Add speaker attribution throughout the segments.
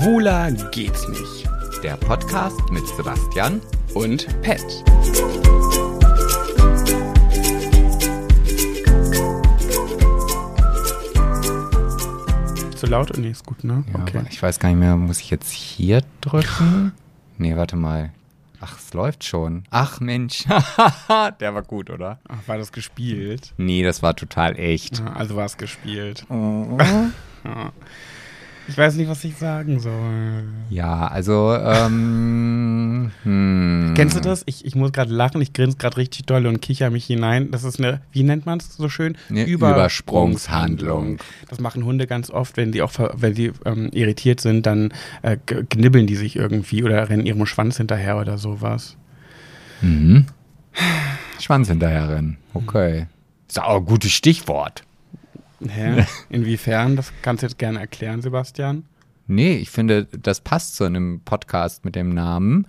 Speaker 1: Schwuler geht's nicht.
Speaker 2: Der Podcast mit Sebastian
Speaker 1: Und Pet. Zu laut? Nee, ist gut, ne?
Speaker 2: Ja, aber Ich weiß gar nicht mehr, muss ich jetzt hier drücken? Nee, warte mal. Ach, es läuft schon. Ach Mensch, der war gut, oder?
Speaker 1: Ach, war das gespielt?
Speaker 2: Nee, das war total echt.
Speaker 1: Ja, also war es gespielt.
Speaker 2: Oh.
Speaker 1: Ja. Ich weiß nicht, was ich sagen soll.
Speaker 2: Ja, also, ähm, hm.
Speaker 1: Kennst du das? Ich, ich muss gerade lachen, ich grinse gerade richtig doll und kicher mich hinein. Das ist eine, wie nennt man es so schön?
Speaker 2: Eine Übersprungshandlung.
Speaker 1: Das machen Hunde ganz oft, wenn die auch, wenn die ähm, irritiert sind, dann äh, knibbeln die sich irgendwie oder rennen ihrem Schwanz hinterher oder sowas.
Speaker 2: Mhm. Schwanz hinterherrennen. Okay. Ist auch ein gutes Stichwort.
Speaker 1: Hä? Inwiefern? Das kannst du jetzt gerne erklären, Sebastian.
Speaker 2: Nee, ich finde, das passt zu einem Podcast mit dem Namen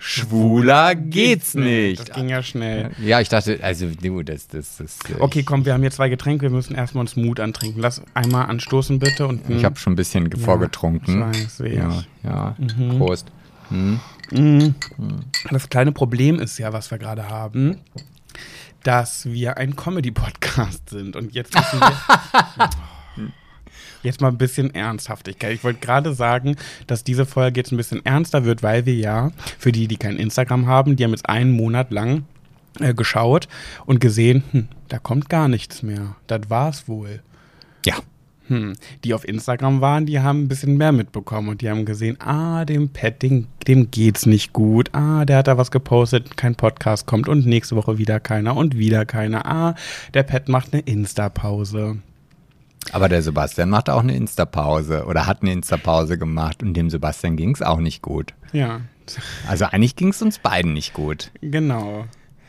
Speaker 2: Schwuler geht's nicht.
Speaker 1: Das ging ja schnell.
Speaker 2: Ja, ich dachte, also du, das, das, das. äh,
Speaker 1: Okay, komm, wir haben hier zwei Getränke, wir müssen erstmal uns Mut antrinken. Lass einmal anstoßen, bitte. Und
Speaker 2: Ich habe schon ein bisschen vorgetrunken.
Speaker 1: ich weiß, sehe
Speaker 2: ja, ja. Prost. Hm.
Speaker 1: Mhm. Das kleine Problem ist ja, was wir gerade haben, dass wir ein Comedy-Podcast sind. Und jetzt müssen wir. Jetzt mal ein bisschen Ernsthaftigkeit. Ich wollte gerade sagen, dass diese Folge jetzt ein bisschen ernster wird, weil wir ja, für die, die kein Instagram haben, die haben jetzt einen Monat lang äh, geschaut und gesehen, hm, da kommt gar nichts mehr. Das war's wohl.
Speaker 2: Ja.
Speaker 1: Hm. Die auf Instagram waren, die haben ein bisschen mehr mitbekommen und die haben gesehen, ah, dem Pet, dem, dem geht's nicht gut. Ah, der hat da was gepostet, kein Podcast kommt und nächste Woche wieder keiner und wieder keiner. Ah, der Pet macht eine Insta-Pause.
Speaker 2: Aber der Sebastian macht auch eine Insta-Pause oder hat eine Insta-Pause gemacht und dem Sebastian ging's auch nicht gut.
Speaker 1: Ja,
Speaker 2: Also eigentlich ging's uns beiden nicht gut.
Speaker 1: genau.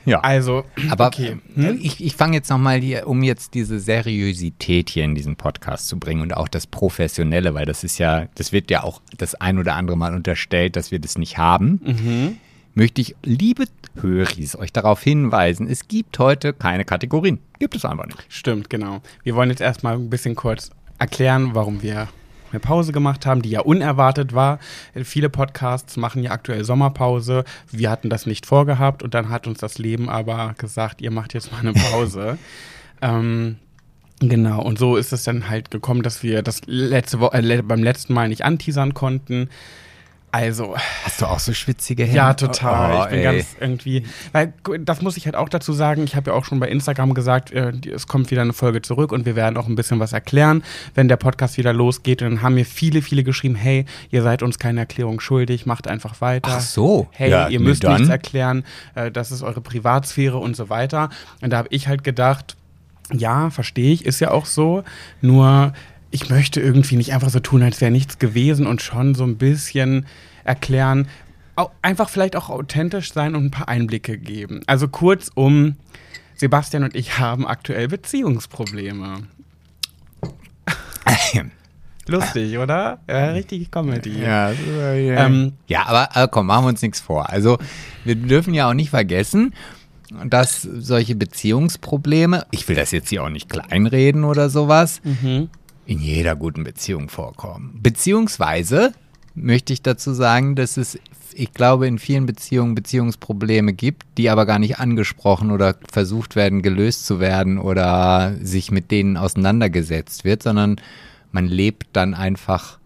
Speaker 2: Ja.
Speaker 1: Also,
Speaker 2: Aber
Speaker 1: okay.
Speaker 2: äh, ich, ich fange jetzt nochmal hier, um jetzt diese Seriosität hier in diesen Podcast zu bringen und auch das Professionelle, weil das ist ja, das wird ja auch das ein oder andere Mal unterstellt, dass wir das nicht haben.
Speaker 1: Mhm.
Speaker 2: Möchte ich, liebe Höris, euch darauf hinweisen, es gibt heute keine Kategorien. Gibt es einfach nicht.
Speaker 1: Stimmt, genau. Wir wollen jetzt erstmal ein bisschen kurz erklären, warum wir eine Pause gemacht haben, die ja unerwartet war. Äh, Viele Podcasts machen ja aktuell Sommerpause. Wir hatten das nicht vorgehabt und dann hat uns das Leben aber gesagt, ihr macht jetzt mal eine Pause. ähm, genau, und so ist es dann halt gekommen, dass wir das letzte Wo äh, beim letzten Mal nicht anteasern konnten. Also,
Speaker 2: Hast du auch so schwitzige Hände?
Speaker 1: ja, total.
Speaker 2: Oh,
Speaker 1: ich bin
Speaker 2: ey.
Speaker 1: ganz irgendwie, weil das muss ich halt auch dazu sagen. Ich habe ja auch schon bei Instagram gesagt, äh, es kommt wieder eine Folge zurück und wir werden auch ein bisschen was erklären, wenn der Podcast wieder losgeht. Und dann haben mir viele, viele geschrieben, hey, ihr seid uns keine Erklärung schuldig, macht einfach weiter.
Speaker 2: Ach so.
Speaker 1: Hey,
Speaker 2: Ja,
Speaker 1: ihr müsst
Speaker 2: dann.
Speaker 1: nichts erklären, äh, das ist eure Privatsphäre und so weiter. Und da habe ich halt gedacht, ja, verstehe ich, ist ja auch so. Nur ich möchte irgendwie nicht einfach so tun, als wäre nichts gewesen und schon so ein bisschen erklären, einfach vielleicht auch authentisch sein und ein paar Einblicke geben. Also kurzum, Sebastian und ich haben aktuell Beziehungsprobleme. Lustig, oder? Ja, richtig Comedy.
Speaker 2: Ja.
Speaker 1: Ähm,
Speaker 2: ja aber äh, komm, machen wir uns nichts vor. Also, wir dürfen ja auch nicht vergessen, dass solche Beziehungsprobleme, ich will das jetzt hier auch nicht kleinreden oder sowas,
Speaker 1: Mhm.
Speaker 2: In jeder guten Beziehung vorkommen. Beziehungsweise möchte ich dazu sagen, dass es, ich glaube, in vielen Beziehungen Beziehungsprobleme gibt, die aber gar nicht angesprochen oder versucht werden, gelöst zu werden oder sich mit denen auseinandergesetzt wird, sondern man lebt dann einfach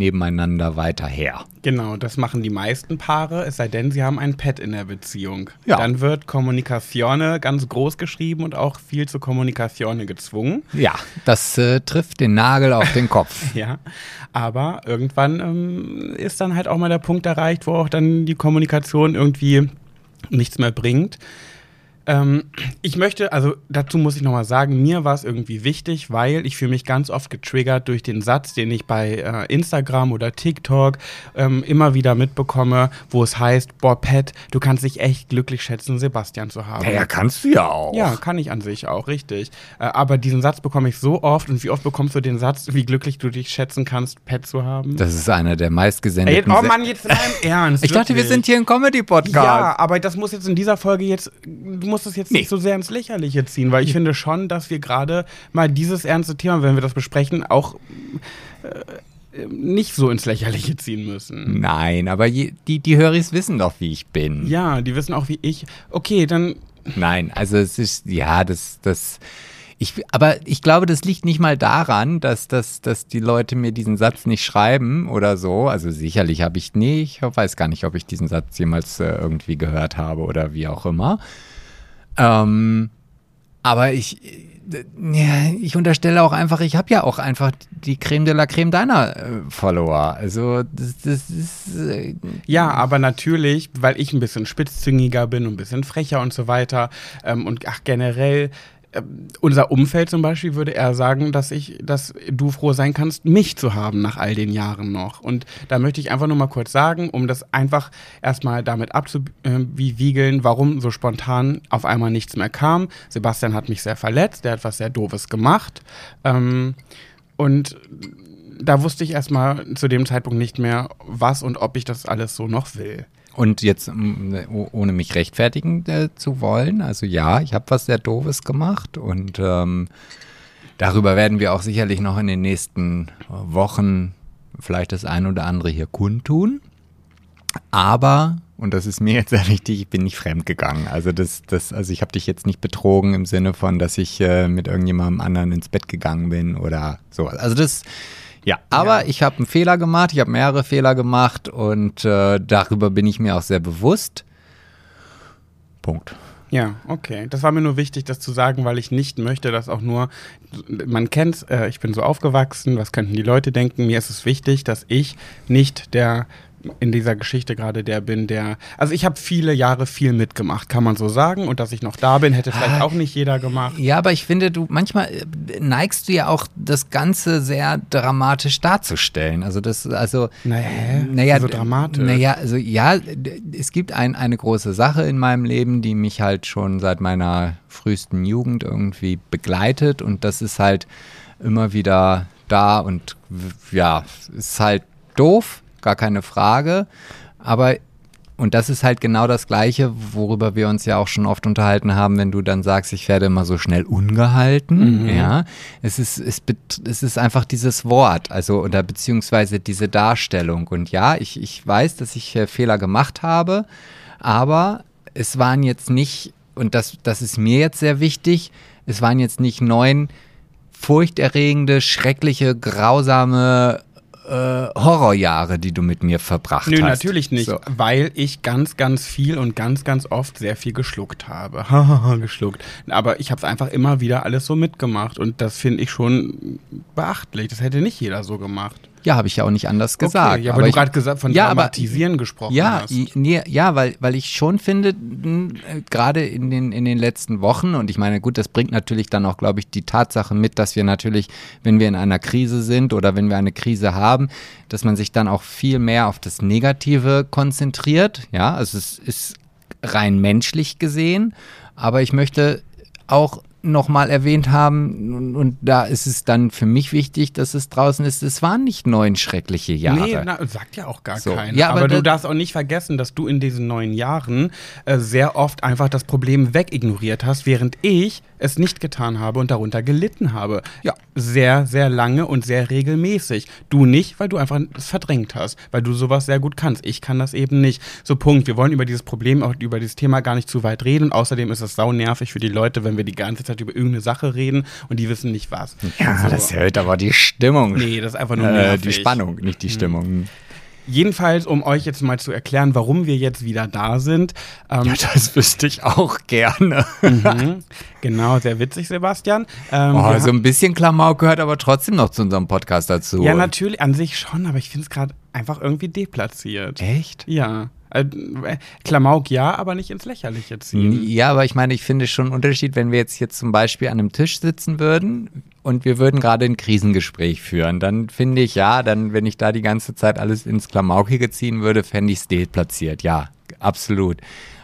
Speaker 2: nebeneinander weiter her.
Speaker 1: Genau, das machen die meisten Paare, es sei denn, sie haben ein Pet in der Beziehung.
Speaker 2: Ja.
Speaker 1: Dann wird Kommunikatione ganz groß geschrieben und auch viel zu Kommunikatione gezwungen.
Speaker 2: Ja, das äh, trifft den Nagel auf den Kopf.
Speaker 1: Ja, aber irgendwann ähm, ist dann halt auch mal der Punkt erreicht, wo auch dann die Kommunikation irgendwie nichts mehr bringt. Ähm, ich möchte, also dazu muss ich nochmal sagen, mir war es irgendwie wichtig, weil ich fühle mich ganz oft getriggert durch den Satz, den ich bei äh, Instagram oder TikTok ähm, immer wieder mitbekomme, wo es heißt, boah, Pat, du kannst dich echt glücklich schätzen, Sebastian zu haben.
Speaker 2: kannst du ja auch.
Speaker 1: Ja, kann ich an sich auch, richtig. Äh, aber diesen Satz bekomme ich so oft und wie oft bekommst du den Satz, wie glücklich du dich schätzen kannst, Pet zu haben?
Speaker 2: Das ist einer der
Speaker 1: Ey,
Speaker 2: meistgesendeten.
Speaker 1: oh
Speaker 2: Se-
Speaker 1: Mann, jetzt in einem Ernst.
Speaker 2: ich dachte, wir
Speaker 1: wirklich.
Speaker 2: sind hier ein Comedy-Podcast.
Speaker 1: Ja, aber das muss jetzt in dieser Folge jetzt, du musst es jetzt
Speaker 2: Nee.
Speaker 1: nicht so sehr ins Lächerliche ziehen, weil ich finde schon, dass wir gerade mal dieses ernste Thema, wenn wir das besprechen, auch äh, nicht so ins Lächerliche ziehen müssen.
Speaker 2: Nein, aber je, die, die Höris wissen doch, wie ich bin.
Speaker 1: Ja, die wissen auch, wie ich. Okay, dann.
Speaker 2: Nein, also es ist, ja, das, das. Ich, aber ich glaube, das liegt nicht mal daran, dass, dass, dass die Leute mir diesen Satz nicht schreiben oder so. Also sicherlich habe ich, nee, ich weiß gar nicht, ob ich diesen Satz jemals äh, irgendwie gehört habe oder wie auch immer. Ähm, aber ich, ja, ich unterstelle auch einfach, ich habe ja auch einfach die Creme de la Creme deiner äh, Follower. Also das, das ist. Äh,
Speaker 1: ja, aber natürlich, weil ich ein bisschen spitzzüngiger bin und ein bisschen frecher und so weiter ähm, und ach, generell ähm, unser Umfeld zum Beispiel würde eher sagen, dass ich, dass du froh sein kannst, mich zu haben nach all den Jahren noch. Und da möchte ich einfach nur mal kurz sagen, um das einfach erstmal damit abzuwiegeln, warum so spontan auf einmal nichts mehr kam. Sebastian hat mich sehr verletzt, der hat was sehr Doofes gemacht. Ähm, und da wusste ich erstmal zu dem Zeitpunkt nicht mehr, was und ob ich das alles so noch will.
Speaker 2: Und jetzt, ohne mich rechtfertigen äh, zu wollen, also ja, ich habe was sehr Doofes gemacht und ähm, darüber werden wir auch sicherlich noch in den nächsten Wochen vielleicht das ein oder andere hier kundtun. Aber, und das ist mir jetzt sehr wichtig, ich bin nicht fremdgegangen. Also das, das, also ich habe dich jetzt nicht betrogen im Sinne von, dass ich äh, mit irgendjemandem anderen ins Bett gegangen bin oder so. Also das ja, aber ja. ich habe einen Fehler gemacht, ich habe mehrere Fehler gemacht und äh, darüber bin ich mir auch sehr bewusst. Punkt.
Speaker 1: Ja, okay. Das war mir nur wichtig, das zu sagen, weil ich nicht möchte, dass auch nur, man kennt äh, ich bin so aufgewachsen, was könnten die Leute denken? Mir ist es wichtig, dass ich nicht der in dieser Geschichte gerade der bin, der. Also ich habe viele Jahre viel mitgemacht, kann man so sagen. Und dass ich noch da bin, hätte vielleicht ah, auch nicht jeder gemacht.
Speaker 2: Ja, aber ich finde, du manchmal äh, neigst du ja auch das Ganze sehr dramatisch darzustellen. Also das, also.
Speaker 1: Naja, naja so dramatisch.
Speaker 2: Naja, also ja, es gibt ein, eine große Sache in meinem Leben, die mich halt schon seit meiner frühesten Jugend irgendwie begleitet. Und das ist halt immer wieder da und ja, ist halt doof gar keine Frage. Aber und das ist halt genau das Gleiche, worüber wir uns ja auch schon oft unterhalten haben, wenn du dann sagst, ich werde immer so schnell ungehalten. Mhm. Ja, es ist, es, es ist einfach dieses Wort, also oder beziehungsweise diese Darstellung. Und ja, ich, ich weiß, dass ich äh, Fehler gemacht habe, aber es waren jetzt nicht, und das, das ist mir jetzt sehr wichtig, es waren jetzt nicht neun furchterregende, schreckliche, grausame äh, Horrorjahre, die du mit mir verbracht Nö, hast.
Speaker 1: Nö, natürlich nicht, so. weil ich ganz, ganz viel und ganz, ganz oft sehr viel geschluckt habe. Geschluckt. Aber ich habe es einfach immer wieder alles so mitgemacht und das finde ich schon beachtlich. Das hätte nicht jeder so gemacht.
Speaker 2: Ja, habe ich ja auch nicht anders gesagt.
Speaker 1: Okay, ja, aber, aber du gerade gesagt von ja, Dramatisieren
Speaker 2: aber,
Speaker 1: gesprochen
Speaker 2: ja,
Speaker 1: hast.
Speaker 2: Nee, ja, weil, weil ich schon finde, gerade in den, in den letzten Wochen, und ich meine, gut, das bringt natürlich dann auch, glaube ich, die Tatsache mit, dass wir natürlich, wenn wir in einer Krise sind oder wenn wir eine Krise haben, dass man sich dann auch viel mehr auf das Negative konzentriert. Ja, also es ist rein menschlich gesehen, aber ich möchte auch nochmal erwähnt haben, und, und, da ist es dann für mich wichtig, dass es draußen ist, es waren nicht neun schreckliche Jahre. Nee,
Speaker 1: na, sagt ja auch gar so. keiner. Ja, aber, aber du darfst auch nicht vergessen, dass du in diesen neun Jahren äh, sehr oft einfach das Problem wegignoriert hast, während ich es nicht getan habe und darunter gelitten habe. Ja. Sehr, sehr lange und sehr regelmäßig. Du nicht, weil du einfach es verdrängt hast, weil du sowas sehr gut kannst. Ich kann das eben nicht. So, Punkt. Wir wollen über dieses Problem, auch über dieses Thema gar nicht zu weit reden. Und außerdem ist es sau nervig für die Leute, wenn wir die ganze Zeit Zeit über irgendeine Sache reden und die wissen nicht was.
Speaker 2: Ja, so. das erhöht aber die Stimmung.
Speaker 1: Nee, das ist einfach nur äh,
Speaker 2: die Spannung, nicht die hm. Stimmung.
Speaker 1: Jedenfalls, um euch jetzt mal zu erklären, warum wir jetzt wieder da sind.
Speaker 2: Ähm, ja, das wüsste ich auch gerne.
Speaker 1: mhm, genau, sehr witzig, Sebastian.
Speaker 2: Ähm, oh, so ein bisschen Klamauk gehört aber trotzdem noch zu unserem Podcast dazu.
Speaker 1: Ja, natürlich, an sich schon, aber ich finde es gerade einfach irgendwie deplatziert.
Speaker 2: Echt?
Speaker 1: Ja. Äh, Klamauk ja, aber nicht ins Lächerliche ziehen.
Speaker 2: Ja, aber ich meine, ich finde schon einen Unterschied, wenn wir jetzt hier zum Beispiel an einem Tisch sitzen würden und wir würden gerade ein Krisengespräch führen, dann finde ich ja, dann, wenn ich da die ganze Zeit alles ins Klamaukige ziehen würde, fände ich es deplatziert. Ja, absolut.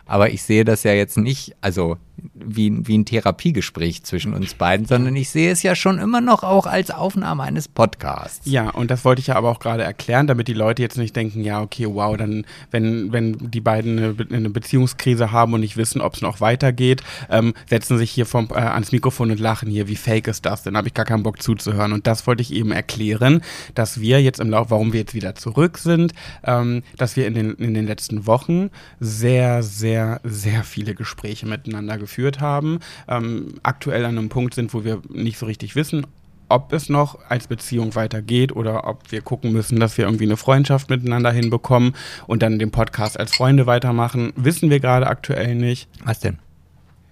Speaker 2: Aber ich sehe das ja jetzt nicht, also wie, wie ein Therapiegespräch zwischen uns beiden, sondern ich sehe es ja schon immer noch auch als Aufnahme eines Podcasts.
Speaker 1: Ja, und das wollte ich ja aber auch gerade erklären, damit die Leute jetzt nicht denken, ja, okay, wow, dann, wenn, wenn die beiden eine, eine Beziehungskrise haben und nicht wissen, ob es noch weitergeht, ähm, setzen sich hier vom, äh, ans Mikrofon und lachen hier, wie fake ist das? Dann habe ich gar keinen Bock zuzuhören. Und das wollte ich eben erklären, dass wir jetzt im Lauf, warum wir jetzt wieder zurück sind, ähm, dass wir in den, in den letzten Wochen sehr, sehr, sehr viele Gespräche miteinander geführt haben, ähm, aktuell an einem Punkt sind, wo wir nicht so richtig wissen, ob es noch als Beziehung weitergeht oder ob wir gucken müssen, dass wir irgendwie eine Freundschaft miteinander hinbekommen und dann den Podcast als Freunde weitermachen, wissen wir gerade aktuell nicht.
Speaker 2: Was denn?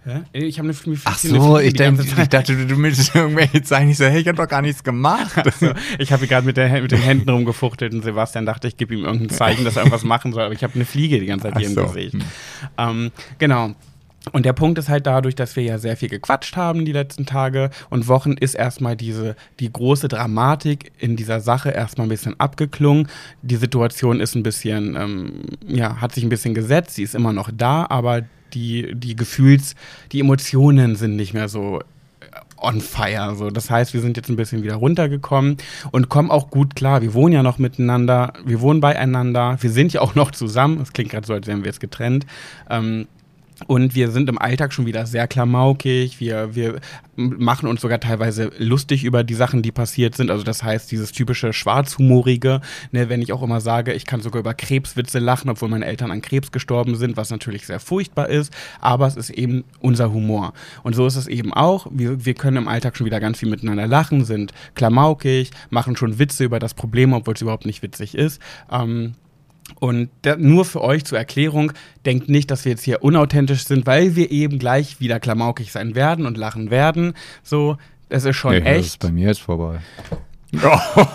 Speaker 1: Hä? Ich habe eine, eine,
Speaker 2: Ach so, ich, denk, ich dachte, du, du willst irgendwelche Zeichen. Ich so, hey, ich habe doch gar nichts gemacht.
Speaker 1: Also, ich habe gerade mit, mit den Händen rumgefuchtelt und Sebastian dachte, ich gebe ihm irgendein Zeichen, dass er irgendwas machen soll, aber ich habe eine Fliege die ganze Zeit hier
Speaker 2: Ach so.
Speaker 1: im Gesicht.
Speaker 2: Hm.
Speaker 1: Ähm, genau. Und der Punkt ist halt dadurch, dass wir ja sehr viel gequatscht haben die letzten Tage und Wochen, ist erstmal diese, die große Dramatik in dieser Sache erstmal ein bisschen abgeklungen. Die Situation ist ein bisschen, ähm, ja, hat sich ein bisschen gesetzt, sie ist immer noch da, aber die, die Gefühls-, die Emotionen sind nicht mehr so on fire. So. Das heißt, wir sind jetzt ein bisschen wieder runtergekommen und kommen auch gut klar. Wir wohnen ja noch miteinander, wir wohnen beieinander, wir sind ja auch noch zusammen. Das klingt gerade so, als wären wir jetzt getrennt. Ähm, und wir sind im Alltag schon wieder sehr klamaukig. Wir, wir machen uns sogar teilweise lustig über die Sachen, die passiert sind. Also das heißt, dieses typische Schwarzhumorige, ne, wenn ich auch immer sage, ich kann sogar über Krebswitze lachen, obwohl meine Eltern an Krebs gestorben sind, was natürlich sehr furchtbar ist. Aber es ist eben unser Humor. Und so ist es eben auch. Wir, wir können im Alltag schon wieder ganz viel miteinander lachen, sind klamaukig, machen schon Witze über das Problem, obwohl es überhaupt nicht witzig ist. Ähm, und der, nur für euch zur Erklärung, denkt nicht, dass wir jetzt hier unauthentisch sind, weil wir eben gleich wieder klamaukig sein werden und lachen werden. So, es ist schon
Speaker 2: Nee, Das ist
Speaker 1: echt.
Speaker 2: bei mir jetzt vorbei.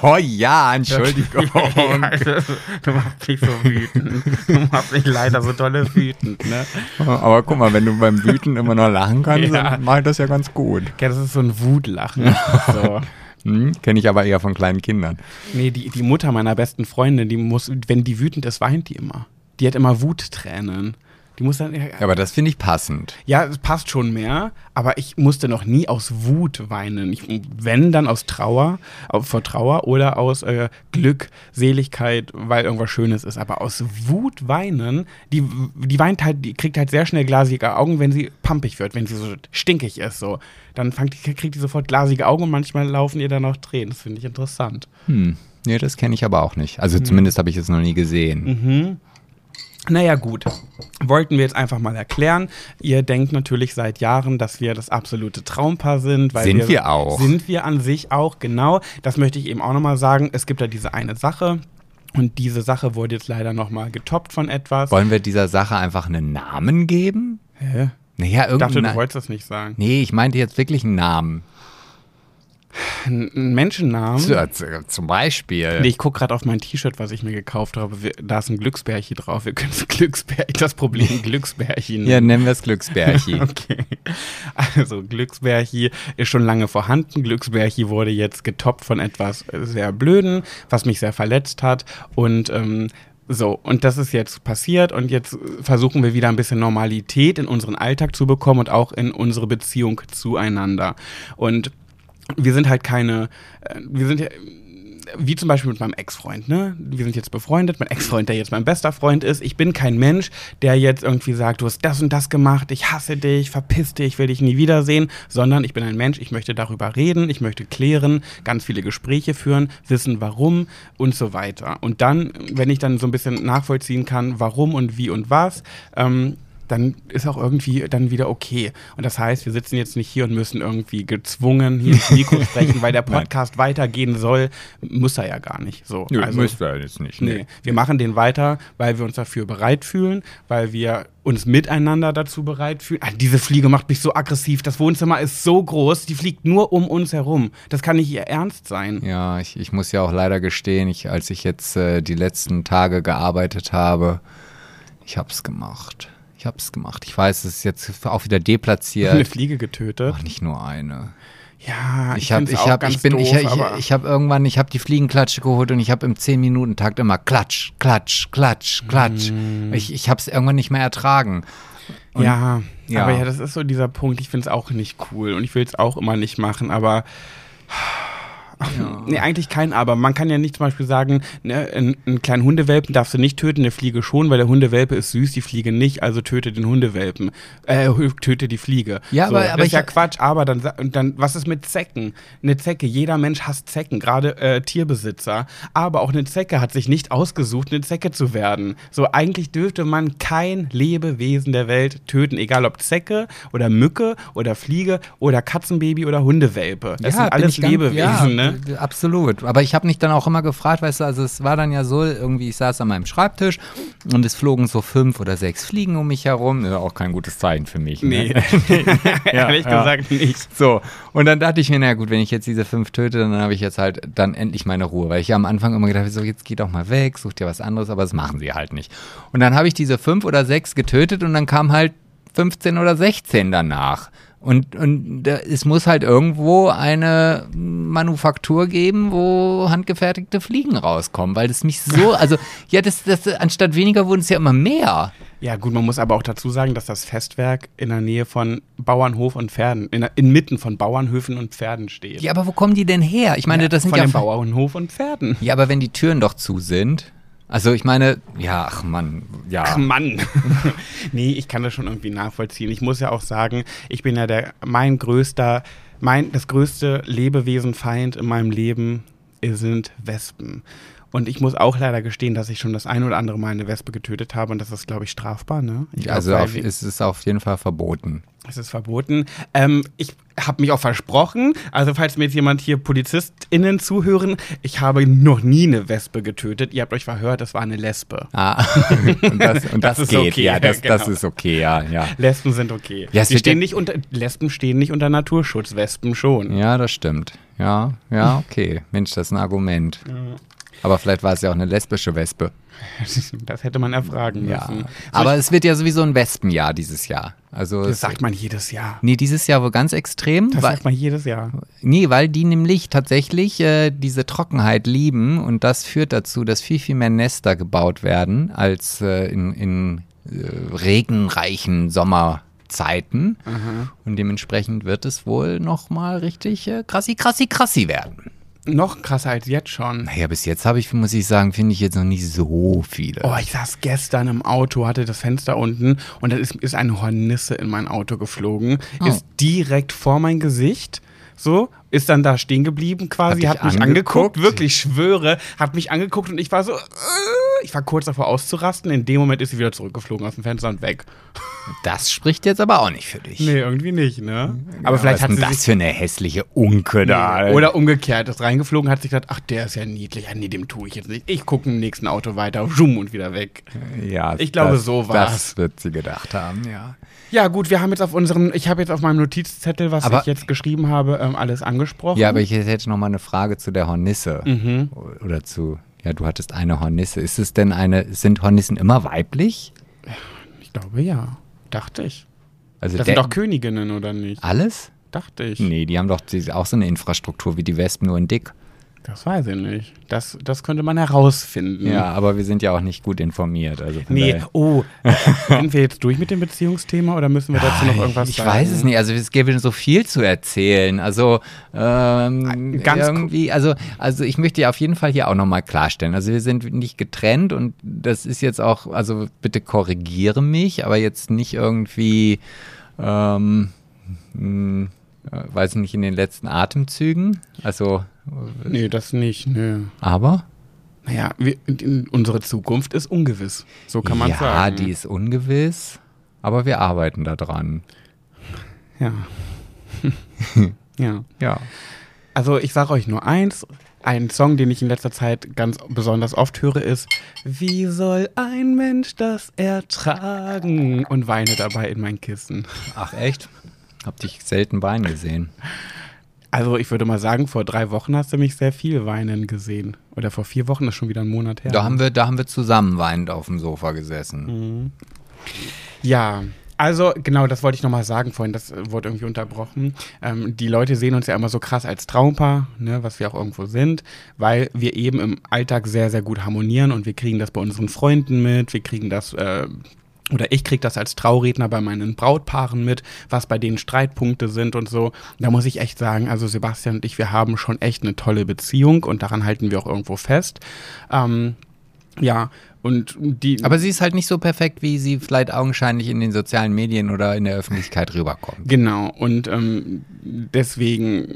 Speaker 2: Oh, ja, Entschuldigung.
Speaker 1: Ja, du machst mich so wütend. Du machst mich leider so dolle wütend, ne?
Speaker 2: Aber guck mal, wenn du beim Wüten immer noch lachen kannst,
Speaker 1: Ja.
Speaker 2: dann mach ich das ja ganz gut.
Speaker 1: Ja, das ist so ein Wutlachen. So.
Speaker 2: Hm? Kenne ich aber eher von kleinen Kindern.
Speaker 1: Nee, die, die Mutter meiner besten Freundin, die muss, wenn die wütend ist, weint die immer. Die hat immer Wuttränen. Die muss dann.
Speaker 2: Ja, aber das finde ich passend.
Speaker 1: Ja, es passt schon mehr, aber ich musste noch nie aus Wut weinen. Ich, wenn, dann aus Trauer, au- vor Trauer oder aus äh, Glück, Seligkeit, weil irgendwas Schönes ist. Aber aus Wut weinen, die, die weint halt, die kriegt halt sehr schnell glasige Augen, wenn sie pampig wird, wenn sie so stinkig ist. So. Dann die, kriegt die sofort glasige Augen und manchmal laufen ihr dann auch Tränen. Das finde ich interessant.
Speaker 2: Hm. Nee, das kenne ich aber auch nicht. Also zumindest habe ich es noch nie gesehen.
Speaker 1: Mhm. Naja, gut. Wollten wir jetzt einfach mal erklären. Ihr denkt natürlich seit Jahren, dass wir das absolute Traumpaar sind. Weil
Speaker 2: Sind wir auch.
Speaker 1: Sind wir an sich auch, genau. Das möchte ich eben auch nochmal sagen. Es gibt ja diese eine Sache. Und diese Sache wurde jetzt leider nochmal getoppt von etwas.
Speaker 2: Wollen wir dieser Sache einfach einen Namen geben?
Speaker 1: Hä?
Speaker 2: Naja,
Speaker 1: Ich dachte, du wolltest das nicht sagen.
Speaker 2: Nee, ich meinte jetzt wirklich einen Namen.
Speaker 1: Ein Menschennamen.
Speaker 2: Z- z- Zum Beispiel.
Speaker 1: Nee, ich gucke gerade auf mein T-Shirt, was ich mir gekauft habe. Wir, da ist ein Glücksbärchen drauf. Wir können es Glücksbärchen, das Problem Glücksbärchen
Speaker 2: Ja, nennen wir es Glücksbärchi.
Speaker 1: Okay. Also Glücksbärchi ist schon lange vorhanden. Glücksbärchi wurde jetzt getoppt von etwas sehr Blöden, was mich sehr verletzt hat. Und ähm, so, und das ist jetzt passiert und jetzt versuchen wir wieder ein bisschen Normalität in unseren Alltag zu bekommen und auch in unsere Beziehung zueinander. Und wir sind halt keine, äh, wir sind wie zum Beispiel mit meinem Ex-Freund, ne? Wir sind jetzt befreundet, mein Ex-Freund, der jetzt mein bester Freund ist. Ich bin kein Mensch, der jetzt irgendwie sagt, du hast das und das gemacht, ich hasse dich, verpiss dich, will dich nie wiedersehen, sondern ich bin ein Mensch, ich möchte darüber reden, ich möchte klären, ganz viele Gespräche führen, wissen warum und so weiter. Und dann, wenn ich dann so ein bisschen nachvollziehen kann, warum und wie und was, ähm, dann ist auch irgendwie dann wieder okay. Und das heißt, wir sitzen jetzt nicht hier und müssen irgendwie gezwungen hier ins Mikro sprechen, weil der Podcast weitergehen soll. Muss er ja gar nicht. So,
Speaker 2: Nö,
Speaker 1: also,
Speaker 2: müsste er jetzt nicht.
Speaker 1: nee. Wir machen den weiter, weil wir uns dafür bereit fühlen, weil wir uns miteinander dazu bereit fühlen. Ah, diese Fliege macht mich so aggressiv. Das Wohnzimmer ist so groß, die fliegt nur um uns herum. Das kann nicht ihr Ernst sein.
Speaker 2: Ja, ich, ich muss ja auch leider gestehen, ich, als ich jetzt äh, die letzten Tage gearbeitet habe, ich hab's gemacht. Ich hab's gemacht. Ich weiß, es ist jetzt auch wieder
Speaker 1: Eine
Speaker 2: deplatziert.
Speaker 1: Fliege getötet.
Speaker 2: Ach, nicht nur eine.
Speaker 1: Ja,
Speaker 2: Ich habe, ich habe,
Speaker 1: ganz
Speaker 2: ich bin,
Speaker 1: doof,
Speaker 2: ich, ich, ich habe irgendwann, ich habe die Fliegenklatsche geholt und ich habe im 10 Minuten Takt immer Klatsch, Klatsch, Klatsch, Klatsch.
Speaker 1: Mm.
Speaker 2: Ich, ich habe es irgendwann nicht mehr ertragen. Und-
Speaker 1: ja,
Speaker 2: Ja.
Speaker 1: Aber ja, das ist so dieser Punkt. Ich finde es auch nicht cool und ich will es auch immer nicht machen, aber.
Speaker 2: Ja.
Speaker 1: Nee, eigentlich kein Aber. Man kann ja nicht zum Beispiel sagen, ne, einen, einen kleinen Hundewelpen darfst du nicht töten, eine Fliege schon, weil der Hundewelpe ist süß, die Fliege nicht, also töte den Hundewelpen. Äh, töte die Fliege.
Speaker 2: Ja,
Speaker 1: so,
Speaker 2: aber-
Speaker 1: das
Speaker 2: aber
Speaker 1: ist ja Quatsch, aber dann, dann, was ist mit Zecken? Eine Zecke, jeder Mensch hasst Zecken, gerade äh, Tierbesitzer. Aber auch eine Zecke hat sich nicht ausgesucht, eine Zecke zu werden. So, eigentlich dürfte man kein Lebewesen der Welt töten, egal ob Zecke oder Mücke oder Fliege oder Katzenbaby oder Hundewelpe. Das sind
Speaker 2: bin
Speaker 1: alles
Speaker 2: ganz-
Speaker 1: Lebewesen,
Speaker 2: ja,
Speaker 1: ne?
Speaker 2: Äh, Absolut. Aber ich habe mich dann auch immer gefragt, weißt du, also es war dann ja so, irgendwie, ich saß an meinem Schreibtisch und es flogen so fünf oder sechs Fliegen um mich herum. Das ist auch kein gutes Zeichen für mich.
Speaker 1: Nee,
Speaker 2: Ne?
Speaker 1: ehrlich
Speaker 2: ja.
Speaker 1: gesagt nicht.
Speaker 2: So, und dann dachte ich mir, na gut, wenn ich jetzt diese fünf töte, dann habe ich jetzt halt dann endlich meine Ruhe. Weil ich ja am Anfang immer gedacht habe, so jetzt geh doch mal weg, such dir was anderes, aber das machen sie halt nicht. Und dann habe ich diese fünf oder sechs getötet und dann kam halt 15 oder 16 danach. Und, und da, es muss halt irgendwo eine Manufaktur geben, wo handgefertigte Fliegen rauskommen, weil das mich so, also, ja, das, das, anstatt weniger wurden es ja immer mehr.
Speaker 1: Ja, gut, man muss aber auch dazu sagen, dass das Festwerk in der Nähe von Bauernhof und Pferden, in inmitten von Bauernhöfen und Pferden steht.
Speaker 2: Ja, aber wo kommen die denn her? Ich meine, das sind
Speaker 1: von
Speaker 2: ja
Speaker 1: dem Bauernhof und Pferden.
Speaker 2: Ja, aber wenn die Türen doch zu sind. Also ich meine, ja, ach Mann, ja.
Speaker 1: Ach Mann. nee, ich kann das schon irgendwie nachvollziehen. Ich muss ja auch sagen, ich bin ja der mein größter, mein das größte Lebewesenfeind in meinem Leben sind Wespen. Und ich muss auch leider gestehen, dass ich schon das ein oder andere Mal eine Wespe getötet habe und das ist, glaube ich, strafbar, ne? Ich glaub,
Speaker 2: also auf, es ist auf jeden Fall verboten.
Speaker 1: Es ist verboten. Ähm, ich habe mich auch versprochen, also falls mir jetzt jemand hier PolizistInnen zuhören, ich habe noch nie eine Wespe getötet. Ihr habt euch verhört, das war eine Lesbe.
Speaker 2: Ah, und das, und das,
Speaker 1: Das ist
Speaker 2: geht.
Speaker 1: okay,
Speaker 2: ja, das, das
Speaker 1: genau.
Speaker 2: ist okay, ja, ja.
Speaker 1: Lesben sind okay.
Speaker 2: Ja,
Speaker 1: Die stehen
Speaker 2: ja-
Speaker 1: nicht unter, Lesben stehen nicht unter Naturschutz, Wespen schon.
Speaker 2: Ja, das stimmt. Ja, ja, okay. Mensch, das ist ein Argument. Aber vielleicht war es ja auch eine lesbische Wespe.
Speaker 1: Das hätte man erfragen
Speaker 2: Ja.
Speaker 1: müssen.
Speaker 2: Aber es wird ja sowieso ein Wespenjahr dieses Jahr. Also
Speaker 1: Das sagt man jedes Jahr.
Speaker 2: nee, dieses Jahr wohl ganz extrem.
Speaker 1: Das
Speaker 2: weil,
Speaker 1: sagt man jedes Jahr.
Speaker 2: Nee, weil die nämlich tatsächlich äh, diese Trockenheit lieben und das führt dazu, dass viel, viel mehr Nester gebaut werden als äh, in, in äh, regenreichen Sommerzeiten. Und dementsprechend wird es wohl nochmal richtig äh, krassi, krassi, krassi werden.
Speaker 1: Noch krasser als jetzt schon.
Speaker 2: Naja, bis jetzt habe ich, muss ich sagen, finde ich jetzt noch nicht so viele.
Speaker 1: Oh, ich saß gestern im Auto, hatte das Fenster unten und dann ist, ist eine Hornisse in mein Auto geflogen,
Speaker 2: Oh.
Speaker 1: ist direkt vor mein Gesicht, so, ist dann da stehen geblieben quasi,
Speaker 2: Hat
Speaker 1: hat, mich angeguckt,
Speaker 2: angeguckt?
Speaker 1: wirklich schwöre, hat mich angeguckt und ich war so, äh, ich war kurz davor auszurasten, in dem Moment ist sie wieder zurückgeflogen aus dem Fenster und weg.
Speaker 2: Das spricht jetzt aber auch nicht für dich.
Speaker 1: Nee, irgendwie nicht, ne? Aber
Speaker 2: Was
Speaker 1: vielleicht
Speaker 2: ist
Speaker 1: hat sie
Speaker 2: das für eine hässliche Unke da.
Speaker 1: Nee. Oder umgekehrt, ist reingeflogen, hat sich gedacht, ach, der ist ja niedlich. Ja, nee, dem tue ich jetzt nicht. Ich gucke im nächsten Auto weiter, zoom und wieder weg.
Speaker 2: ja,
Speaker 1: Ich glaube,
Speaker 2: das,
Speaker 1: so war's.
Speaker 2: Das wird sie gedacht haben, ja.
Speaker 1: Ja, gut, wir haben jetzt auf unserem, ich habe jetzt auf meinem Notizzettel, was
Speaker 2: Aber-
Speaker 1: ich jetzt geschrieben habe, ähm, alles angesprochen.
Speaker 2: Ja, aber ich hätte noch mal eine Frage zu der Hornisse.
Speaker 1: Mhm.
Speaker 2: Oder zu, ja, du hattest eine Hornisse. Ist es denn eine, sind Hornissen immer weiblich?
Speaker 1: Ich glaube ja. Dachte ich.
Speaker 2: Also
Speaker 1: Das sind doch Königinnen, oder nicht?
Speaker 2: alles?
Speaker 1: Dachte ich.
Speaker 2: Nee, die haben doch die, auch so eine Infrastruktur wie die Wespen, nur in dick.
Speaker 1: Das weiß ich nicht. Das, das könnte man herausfinden.
Speaker 2: Ja, aber wir sind ja auch nicht gut informiert. Also
Speaker 1: Nee,
Speaker 2: daher-
Speaker 1: oh, sind wir jetzt durch mit dem Beziehungsthema oder müssen wir dazu noch irgendwas
Speaker 2: ich
Speaker 1: sagen?
Speaker 2: weiß es nicht. Also es gäbe so viel zu erzählen. Also ähm,
Speaker 1: Ganz
Speaker 2: irgendwie, also also ich möchte ja auf jeden Fall hier auch nochmal klarstellen. Also wir sind nicht getrennt und das ist jetzt auch, also bitte korrigiere mich, aber jetzt nicht irgendwie, ähm, mh, äh, weiß ich nicht, in den letzten Atemzügen. Also,
Speaker 1: Nee, das nicht, nö.
Speaker 2: aber
Speaker 1: Naja, wir, unsere Zukunft ist ungewiss. So kann man
Speaker 2: ja,
Speaker 1: sagen.
Speaker 2: die ist ungewiss, aber wir arbeiten da dran.
Speaker 1: Ja. ja.
Speaker 2: Ja.
Speaker 1: Also ich sage euch nur eins. Ein Song, den ich in letzter Zeit ganz besonders oft höre, ist Wie soll ein Mensch das ertragen? Und weine dabei in mein Kissen.
Speaker 2: Ach echt? Hab dich selten Bein gesehen.
Speaker 1: Also ich würde mal sagen, vor drei Wochen hast du mich sehr viel weinen gesehen. Oder vor vier Wochen, das ist schon wieder ein Monat her.
Speaker 2: Da haben wir, da haben wir zusammen weinend auf dem Sofa gesessen.
Speaker 1: Ja, also genau, das wollte ich nochmal sagen vorhin, das äh, wurde irgendwie unterbrochen. Ähm, die Leute sehen uns ja immer so krass als Traumpaar, ne, was wir auch irgendwo sind, weil wir eben im Alltag sehr, sehr gut harmonieren und wir kriegen das bei unseren Freunden mit, wir kriegen das äh, oder ich kriege das als Trauredner bei meinen Brautpaaren mit, was bei denen Streitpunkte sind und so. Da muss ich echt sagen, also Sebastian und ich, wir haben schon echt eine tolle Beziehung und daran halten wir auch irgendwo fest. Ähm, ja, und die.
Speaker 2: Aber sie ist halt nicht so perfekt, wie sie vielleicht augenscheinlich in den sozialen Medien oder in der Öffentlichkeit rüberkommt.
Speaker 1: Genau. Und ähm, deswegen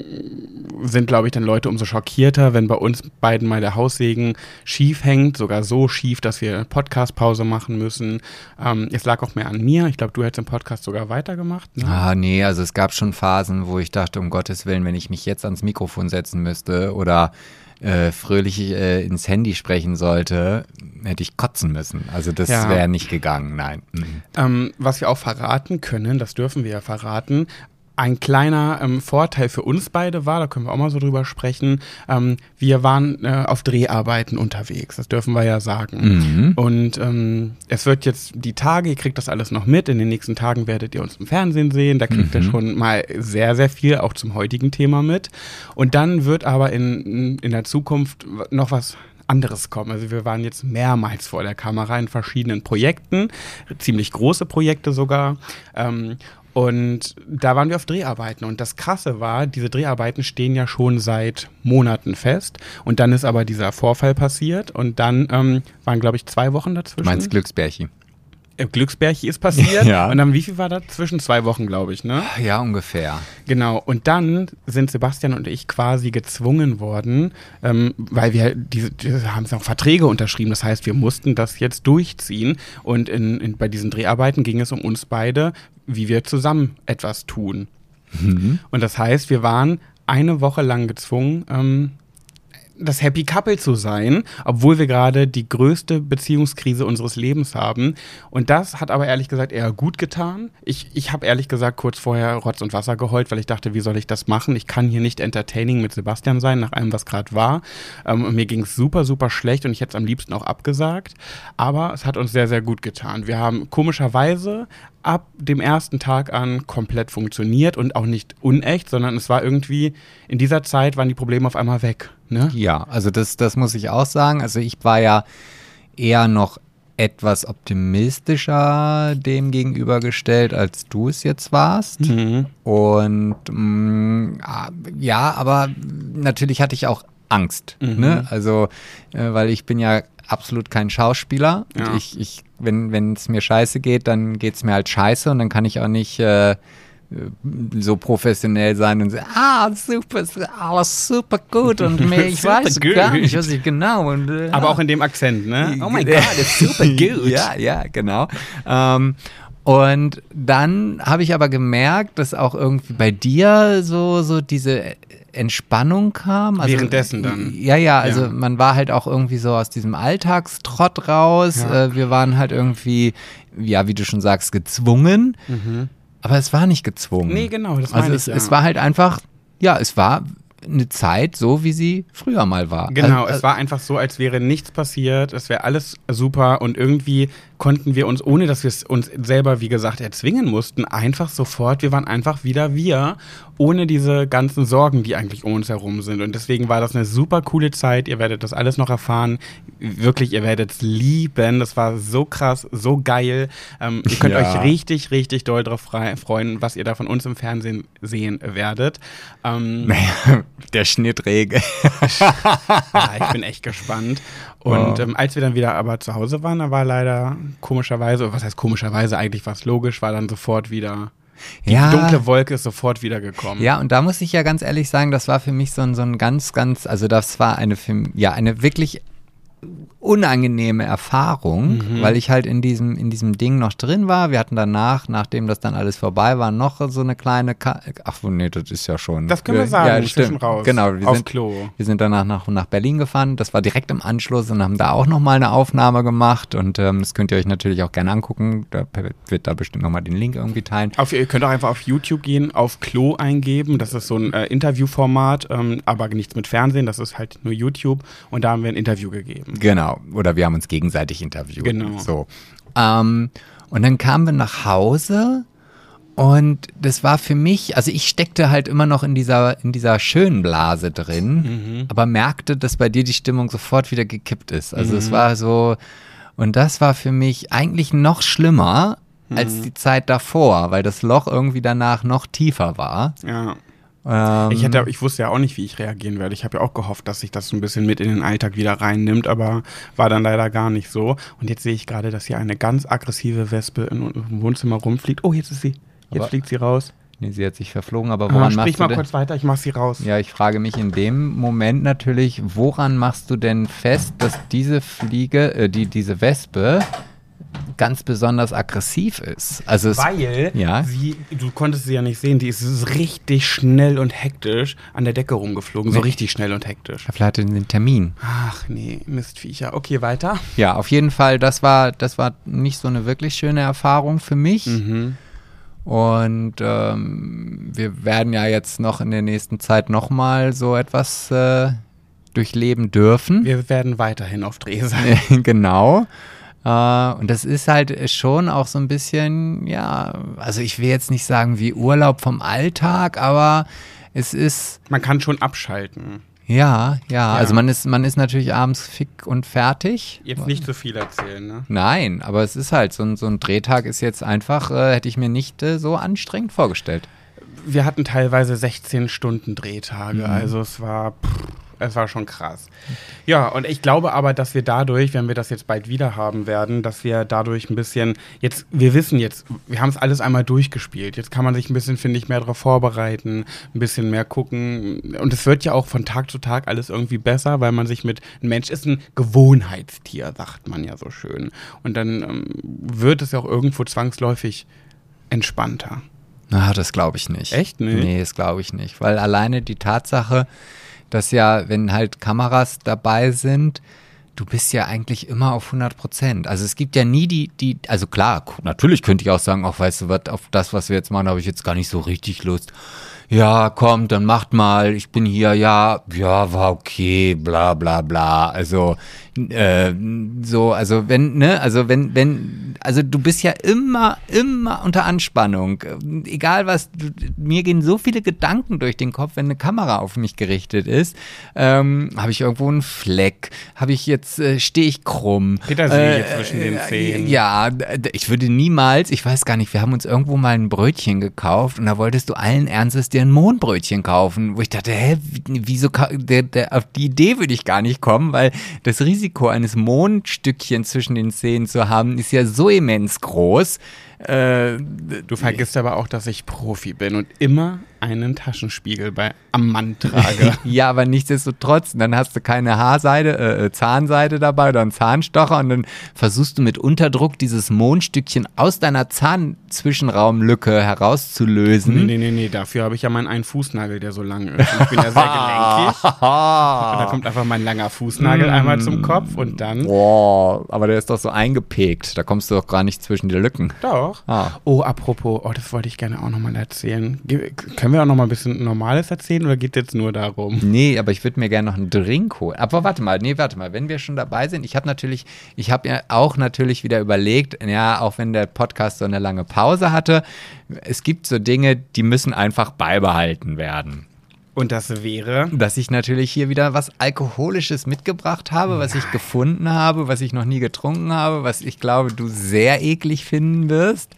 Speaker 1: sind, glaube ich, dann Leute umso schockierter, wenn bei uns beiden mal der Haussegen schief hängt, sogar so schief, dass wir Podcast-Pause machen müssen. Ähm, es lag auch mehr an mir. Ich glaube, du hättest im Podcast sogar weitergemacht.
Speaker 2: Ne? Ah, nee, also es gab schon Phasen, wo ich dachte, um Gottes Willen, wenn ich mich jetzt ans Mikrofon setzen müsste oder äh, fröhlich äh, ins Handy sprechen sollte, hätte ich kotzen müssen. Also das ja. wäre nicht gegangen, nein.
Speaker 1: Mhm. Ähm, was wir auch verraten können, das dürfen wir ja verraten, ein kleiner ähm, Vorteil für uns beide war, da können wir auch mal so drüber sprechen, ähm, wir waren äh, auf Dreharbeiten unterwegs, das dürfen wir ja sagen. Mhm. Und ähm, es wird jetzt die Tage, ihr kriegt das alles noch mit, in den nächsten Tagen werdet ihr uns im Fernsehen sehen, da kriegt mhm. ihr schon mal sehr, sehr viel auch zum heutigen Thema mit. Und dann wird aber in, in der Zukunft noch was anderes kommen. Also wir waren jetzt mehrmals vor der Kamera in verschiedenen Projekten, ziemlich große Projekte sogar. Ähm, und da waren wir auf Dreharbeiten. Und das Krasse war, diese Dreharbeiten stehen ja schon seit Monaten fest. Und dann ist aber dieser Vorfall passiert. Und dann ähm, waren, glaube ich, zwei Wochen dazwischen. Du
Speaker 2: meinst Glücksbärchen?
Speaker 1: Glücksbärchi ist passiert. ja. Und dann, wie viel war das? Zwischen zwei Wochen, glaube ich, ne?
Speaker 2: Ja, ungefähr.
Speaker 1: Genau. Und dann sind Sebastian und ich quasi gezwungen worden, ähm, weil wir diese, diese haben auch Verträge unterschrieben. Das heißt, wir mussten das jetzt durchziehen. Und in, in, bei diesen Dreharbeiten ging es um uns beide, wie wir zusammen etwas tun. Mhm. Und das heißt, wir waren eine Woche lang gezwungen, ähm, das Happy Couple zu sein, obwohl wir gerade die größte Beziehungskrise unseres Lebens haben. Und das hat aber ehrlich gesagt eher gut getan. Ich, ich habe ehrlich gesagt kurz vorher Rotz und Wasser geheult, weil ich dachte, wie soll ich das machen? Ich kann hier nicht entertaining mit Sebastian sein, nach allem, was gerade war. Ähm, mir ging es super, super schlecht und ich hätte es am liebsten auch abgesagt. Aber es hat uns sehr, sehr gut getan. Wir haben komischerweise ab dem ersten Tag an komplett funktioniert und auch nicht unecht, sondern es war irgendwie, in dieser Zeit waren die Probleme auf einmal weg. Ne?
Speaker 2: Ja, also das, das muss ich auch sagen. Also ich war ja eher noch etwas optimistischer dem gegenübergestellt, als du es jetzt warst. Mhm. Und mh, mm, ja, aber natürlich hatte ich auch Angst. Mhm. Ne? Also, äh, weil ich bin ja absolut kein Schauspieler. Ja. Ich, ich, wenn es mir scheiße geht, dann geht es mir halt scheiße und dann kann ich auch nicht äh, so professionell sein und sagen, ah, super, alles super gut und mir, ich weiß gut. gar nicht, was ich genau. Und,
Speaker 1: äh, Aber auch in dem Akzent, ne?
Speaker 2: Oh mein Gott, ist super gut. ja, ja, genau. Ähm, und dann habe ich aber gemerkt, dass auch irgendwie bei dir so, so diese Entspannung kam.
Speaker 1: Also, Währenddessen dann.
Speaker 2: Ja, ja, also ja. man war halt auch irgendwie so aus diesem Alltagstrott raus. Ja. Äh, wir waren halt irgendwie, ja, wie du schon sagst, gezwungen. Mhm. Aber es war nicht gezwungen.
Speaker 1: Nee, genau,
Speaker 2: das also es, ich, ja. es war halt einfach, ja, es war eine Zeit so, wie sie früher mal war.
Speaker 1: Genau, also, es war einfach so, als wäre nichts passiert, es wäre alles super und irgendwie konnten wir uns, ohne dass wir es uns selber, wie gesagt, erzwingen mussten, einfach sofort, wir waren einfach wieder wir, ohne diese ganzen Sorgen, die eigentlich um uns herum sind. Und deswegen war das eine super coole Zeit. Ihr werdet das alles noch erfahren. Wirklich, ihr werdet es lieben. Das war so krass, so geil. Ähm, ihr könnt ja. euch richtig, richtig doll darauf freuen, was ihr da von uns im Fernsehen sehen werdet.
Speaker 2: Ähm, naja, der Schnittregel.
Speaker 1: ja, ich bin echt gespannt. Und ähm, als wir dann wieder aber zu Hause waren, da war leider komischerweise, was heißt komischerweise, eigentlich was logisch, war dann sofort wieder die ja. dunkle Wolke ist sofort wieder gekommen.
Speaker 2: Ja, und da muss ich ja ganz ehrlich sagen, das war für mich so ein, so ein ganz, ganz, also das war eine, ja, eine wirklich unangenehme Erfahrung, mhm. weil ich halt in diesem, in diesem Ding noch drin war. Wir hatten danach, nachdem das dann alles vorbei war, noch so eine kleine Ka Ach nee, das ist ja schon.
Speaker 1: Das können wir sagen,
Speaker 2: ja, stimmt. raus. Genau, wir
Speaker 1: Auf
Speaker 2: sind,
Speaker 1: Klo.
Speaker 2: Wir sind danach nach, nach Berlin gefahren. Das war direkt im Anschluss und haben da auch nochmal eine Aufnahme gemacht. Und ähm, das könnt ihr euch natürlich auch gerne angucken. Da wird da bestimmt nochmal den Link irgendwie teilen.
Speaker 1: Auf, ihr könnt auch einfach auf YouTube gehen, auf Klo eingeben. Das ist so ein äh, Interviewformat, ähm, aber nichts mit Fernsehen. Das ist halt nur YouTube. Und da haben wir ein Interview gegeben.
Speaker 2: Genau oder wir haben uns gegenseitig interviewt.
Speaker 1: Genau.
Speaker 2: So. Ähm, und dann kamen wir nach Hause und das war für mich, also ich steckte halt immer noch in dieser, in dieser schönen Blase drin, mhm. aber merkte, dass bei dir die Stimmung sofort wieder gekippt ist. Also mhm. es war so, Und das war für mich eigentlich noch schlimmer als
Speaker 1: Mhm.
Speaker 2: die Zeit davor, weil das Loch irgendwie danach noch tiefer war.
Speaker 1: Ja.
Speaker 2: Ähm,
Speaker 1: Ich, hätte, ich wusste ja auch nicht, wie ich reagieren werde. Ich habe ja auch gehofft, dass sich das so ein bisschen mit in den Alltag wieder reinnimmt, aber war dann leider gar nicht so. Und jetzt sehe ich gerade, dass hier eine ganz aggressive Wespe in im Wohnzimmer rumfliegt. Oh, jetzt ist sie. Jetzt
Speaker 2: Aber-
Speaker 1: fliegt sie raus.
Speaker 2: nee, sie hat sich verflogen, aber
Speaker 1: Ah,
Speaker 2: woran
Speaker 1: sprich
Speaker 2: machst du
Speaker 1: mal
Speaker 2: denn?
Speaker 1: kurz weiter, ich mach sie raus.
Speaker 2: Ja, ich frage mich in dem Moment natürlich, woran machst du denn fest, dass diese Fliege, äh, die, diese Wespe ganz besonders aggressiv ist? Also es,
Speaker 1: Weil
Speaker 2: Ja.
Speaker 1: sie, du konntest sie ja nicht sehen, die ist richtig schnell und hektisch an der Decke rumgeflogen. So
Speaker 2: Nee.
Speaker 1: richtig schnell und hektisch.
Speaker 2: vielleicht hatte den Termin.
Speaker 1: Ach nee, Mistviecher. Okay, weiter.
Speaker 2: Ja, auf jeden Fall, das war, das war nicht so eine wirklich schöne Erfahrung für mich.
Speaker 1: Mhm.
Speaker 2: Und ähm, wir werden ja jetzt noch in der nächsten Zeit nochmal so etwas äh, durchleben dürfen.
Speaker 1: Wir werden weiterhin auf Dreh sein.
Speaker 2: genau. Äh, und das ist halt schon auch so ein bisschen, ja, also ich will jetzt nicht sagen wie Urlaub vom Alltag, aber es ist,
Speaker 1: Man kann schon abschalten.
Speaker 2: ja, ja,
Speaker 1: Ja.
Speaker 2: also man ist, man ist natürlich abends fick und fertig.
Speaker 1: Jetzt nicht zu viel erzählen, ne?
Speaker 2: Nein, aber es ist halt, so ein, so ein Drehtag ist jetzt einfach, äh, hätte ich mir nicht äh, so anstrengend vorgestellt.
Speaker 1: Wir hatten teilweise 16 Stunden Drehtage,
Speaker 2: Mhm.
Speaker 1: also es war, pff, es war schon krass. Ja, und ich glaube aber, dass wir dadurch, wenn wir das jetzt bald wieder haben werden, dass wir dadurch ein bisschen, jetzt, wir wissen jetzt, wir haben es alles einmal durchgespielt. Jetzt kann man sich ein bisschen, finde ich, mehr darauf vorbereiten, ein bisschen mehr gucken. Und es wird ja auch von Tag zu Tag alles irgendwie besser, weil man sich mit, ein Mensch ist ein Gewohnheitstier, sagt man ja so schön. Und dann ähm, wird es ja auch irgendwo zwangsläufig entspannter.
Speaker 2: Ah, das glaube ich nicht.
Speaker 1: Echt nicht?
Speaker 2: Nee, das glaube ich nicht. Weil alleine die Tatsache, dass ja, wenn halt Kameras dabei sind, du bist ja eigentlich immer auf 100 Prozent. Also es gibt ja nie die, die, also klar, natürlich könnte ich auch sagen, auch weißt du was, auf das, was wir jetzt machen, habe ich jetzt gar nicht so richtig Lust. Ja, kommt, dann macht mal, ich bin hier, ja, ja, war okay, bla bla bla. Also, äh, so, also wenn, ne, also wenn, wenn, also du bist ja immer, immer unter Anspannung. Egal was, du, mir gehen so viele Gedanken durch den Kopf, wenn eine Kamera auf mich gerichtet ist. Ähm, habe ich irgendwo einen Fleck? Habe ich jetzt, äh, stehe ich krumm?
Speaker 1: Petersilie zwischen den Zähnen.
Speaker 2: Ja, ich würde niemals, ich weiß gar nicht, wir haben uns irgendwo mal ein Brötchen gekauft und da wolltest du allen Ernstes dir ein Mohnbrötchen kaufen, wo ich dachte, hä, wie- wieso, der, der, auf die Idee würde ich gar nicht kommen, weil das Risiko eines Mohnstückchen zwischen den Zähnen zu haben, ist ja so immens groß. Äh,
Speaker 1: Du vergisst aber auch, dass ich Profi bin und immer einen Taschenspiegel bei, am Mann trage.
Speaker 2: ja, aber nichtsdestotrotz, dann hast du keine Haarseide, äh, äh, Zahnseide dabei oder einen Zahnstocher und dann versuchst du mit Unterdruck dieses Mondstückchen aus deiner Zahnzwischenraumlücke herauszulösen.
Speaker 1: nee, nee, nee, nee, dafür habe ich ja meinen einen Fußnagel, der so lang ist. Ich bin ja sehr gelenkig. Da kommt einfach mein langer Fußnagel einmal zum Kopf und dann.
Speaker 2: Boah, aber der ist doch so eingepegt. Da kommst du doch gar nicht zwischen die Lücken.
Speaker 1: Doch.
Speaker 2: Ah.
Speaker 1: Oh, apropos, oh, das wollte ich gerne auch nochmal erzählen. Ge können wir auch nochmal ein bisschen Normales erzählen oder geht jetzt nur darum?
Speaker 2: Nee, aber ich würde mir gerne noch einen Drink holen. Aber warte mal, nee, warte mal, wenn wir schon dabei sind, ich habe natürlich, ich habe ja auch natürlich wieder überlegt, ja, auch wenn der Podcast so eine lange Pause hatte, es gibt so Dinge, die müssen einfach beibehalten werden.
Speaker 1: Und das wäre.
Speaker 2: Dass ich natürlich hier wieder was Alkoholisches mitgebracht habe, was ich gefunden habe, was ich noch nie getrunken habe, was ich glaube, du sehr eklig finden wirst.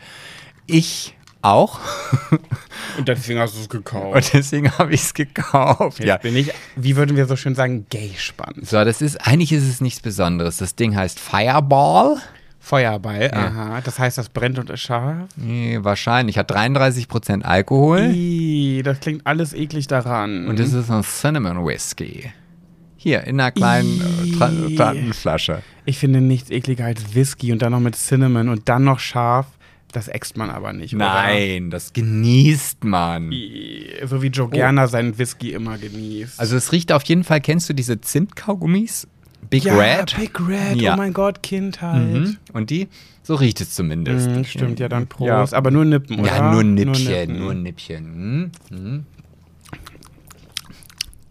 Speaker 2: Ich auch.
Speaker 1: Und deswegen hast du es gekauft.
Speaker 2: Und deswegen habe ich es gekauft.
Speaker 1: Jetzt bin ich, wie würden wir so schön sagen, gay spannend.
Speaker 2: So, das ist, eigentlich ist es nichts Besonderes. Das Ding heißt Fireball.
Speaker 1: Feuerball, aha. Das heißt, das brennt und ist scharf.
Speaker 2: Nee, wahrscheinlich. Hat 33% Alkohol.
Speaker 1: Ih, das klingt alles eklig daran.
Speaker 2: Und es ist ein Cinnamon Whisky. Hier, in einer kleinen äh, Tra-
Speaker 1: Ih.
Speaker 2: Transflasche.
Speaker 1: ich finde nichts ekliger als Whisky und dann noch mit Cinnamon und dann noch scharf. Das äxt man aber nicht,
Speaker 2: Nein, das genießt man.
Speaker 1: oder? So wie Joe Gerner seinen Whisky immer genießt.
Speaker 2: Also es riecht auf jeden Fall, kennst du diese Zimtkaugummis? Big
Speaker 1: ja,
Speaker 2: Red?
Speaker 1: Big Red,
Speaker 2: Ja.
Speaker 1: oh mein Gott, Kindheit.
Speaker 2: Mhm. Und die? So riecht es zumindest.
Speaker 1: Mhm, stimmt, ja, dann Prost.
Speaker 2: Ja.
Speaker 1: Aber nur Nippen, oder?
Speaker 2: Ja, nur Nippchen, nur. Nippchen. Mhm. Mhm.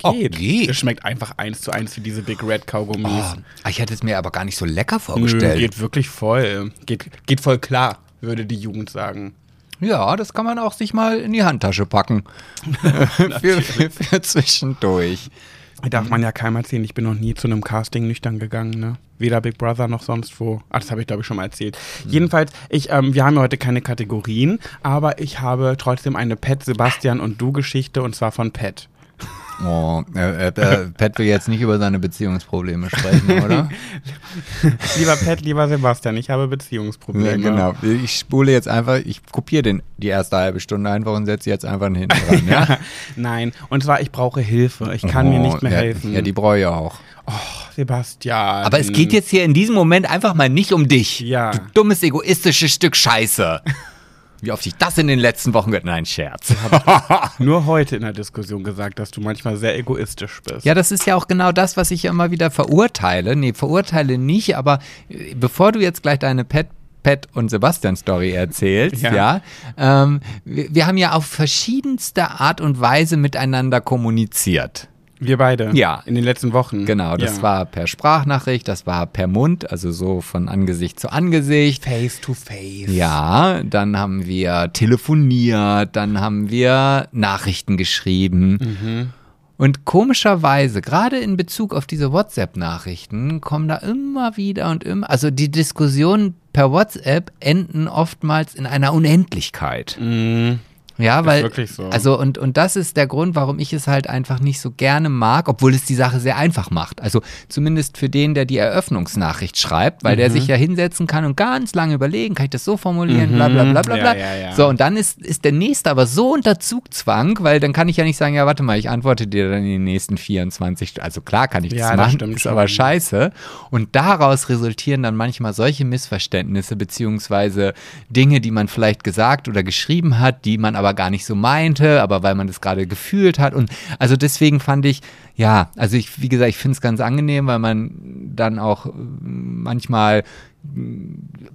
Speaker 2: Oh,
Speaker 1: Geht.
Speaker 2: geht.
Speaker 1: Es schmeckt einfach eins zu eins wie diese Big Red Kaugummis.
Speaker 2: Oh, ich hätte es mir aber gar nicht so lecker
Speaker 1: Nö,
Speaker 2: vorgestellt.
Speaker 1: geht wirklich voll. Geht, geht voll klar, würde die Jugend sagen.
Speaker 2: Ja, das kann man auch sich mal in die Handtasche packen. für, für, für zwischendurch.
Speaker 1: Darf man ja keinem erzählen, ich bin noch nie zu einem Casting nüchtern gegangen, ne? Weder Big Brother noch sonst wo. Ah, das habe ich, glaube ich, schon mal erzählt. Jedenfalls, ich, ähm, wir haben ja heute keine Kategorien, aber ich habe trotzdem eine Pet, Sebastian und du Geschichte und zwar von Pet.
Speaker 2: Oh, äh, äh, Pat will jetzt nicht über seine Beziehungsprobleme sprechen, oder?
Speaker 1: lieber Pet, lieber Sebastian, ich habe Beziehungsprobleme.
Speaker 2: Ja, genau. Ich spule jetzt einfach, ich kopiere den die erste halbe Stunde einfach und setze jetzt einfach hinten dran. Ja?
Speaker 1: Nein, und zwar, ich brauche Hilfe. Ich kann oh, mir nicht mehr
Speaker 2: ja,
Speaker 1: helfen.
Speaker 2: Ja, die brauche ich auch.
Speaker 1: Oh, Sebastian.
Speaker 2: Aber es geht jetzt hier in diesem Moment einfach mal nicht um dich.
Speaker 1: Ja.
Speaker 2: Du dummes, egoistisches Stück Scheiße. Wie oft ich das in den letzten Wochen gehört. Nein, Scherz.
Speaker 1: Nur heute in der Diskussion gesagt, dass du manchmal sehr egoistisch bist.
Speaker 2: Ja, das ist ja auch genau das, was ich immer wieder verurteile. Nee, verurteile nicht, aber äh, bevor du jetzt gleich deine Pet Pat und Sebastian Story erzählst, ja. ja ähm, wir, wir haben ja auf verschiedenste Art und Weise miteinander kommuniziert.
Speaker 1: Wir beide.
Speaker 2: Ja.
Speaker 1: In den letzten Wochen.
Speaker 2: Genau, das ja. war per Sprachnachricht, das war per Mund, also so von Angesicht zu Angesicht.
Speaker 1: Face to face.
Speaker 2: Ja, dann haben wir telefoniert, dann haben wir Nachrichten geschrieben. Mhm. Und komischerweise, gerade in Bezug auf diese WhatsApp-Nachrichten, kommen da immer wieder und immer, also die Diskussionen per WhatsApp enden oftmals in einer Unendlichkeit.
Speaker 1: Mhm.
Speaker 2: Ja, weil,
Speaker 1: wirklich so.
Speaker 2: also und, und das ist der Grund, warum ich es halt einfach nicht so gerne mag, obwohl es die Sache sehr einfach macht. Also zumindest für den, der die Eröffnungsnachricht schreibt, weil mhm. der sich ja hinsetzen kann und ganz lange überlegen, kann ich das so formulieren, mhm. bla bla bla bla bla.
Speaker 1: Ja, ja, ja.
Speaker 2: So, und dann ist, ist der Nächste aber so unter Zugzwang, weil dann kann ich ja nicht sagen, ja, warte mal, ich antworte dir dann in den nächsten 24 Also klar kann ich das
Speaker 1: ja,
Speaker 2: machen,
Speaker 1: das
Speaker 2: ist aber scheiße. Und daraus resultieren dann manchmal solche Missverständnisse, beziehungsweise Dinge, die man vielleicht gesagt oder geschrieben hat, die man aber gar nicht so meinte, aber weil man das gerade gefühlt hat. Und also deswegen fand ich, ja, also ich, wie gesagt, ich finde es ganz angenehm, weil man dann auch manchmal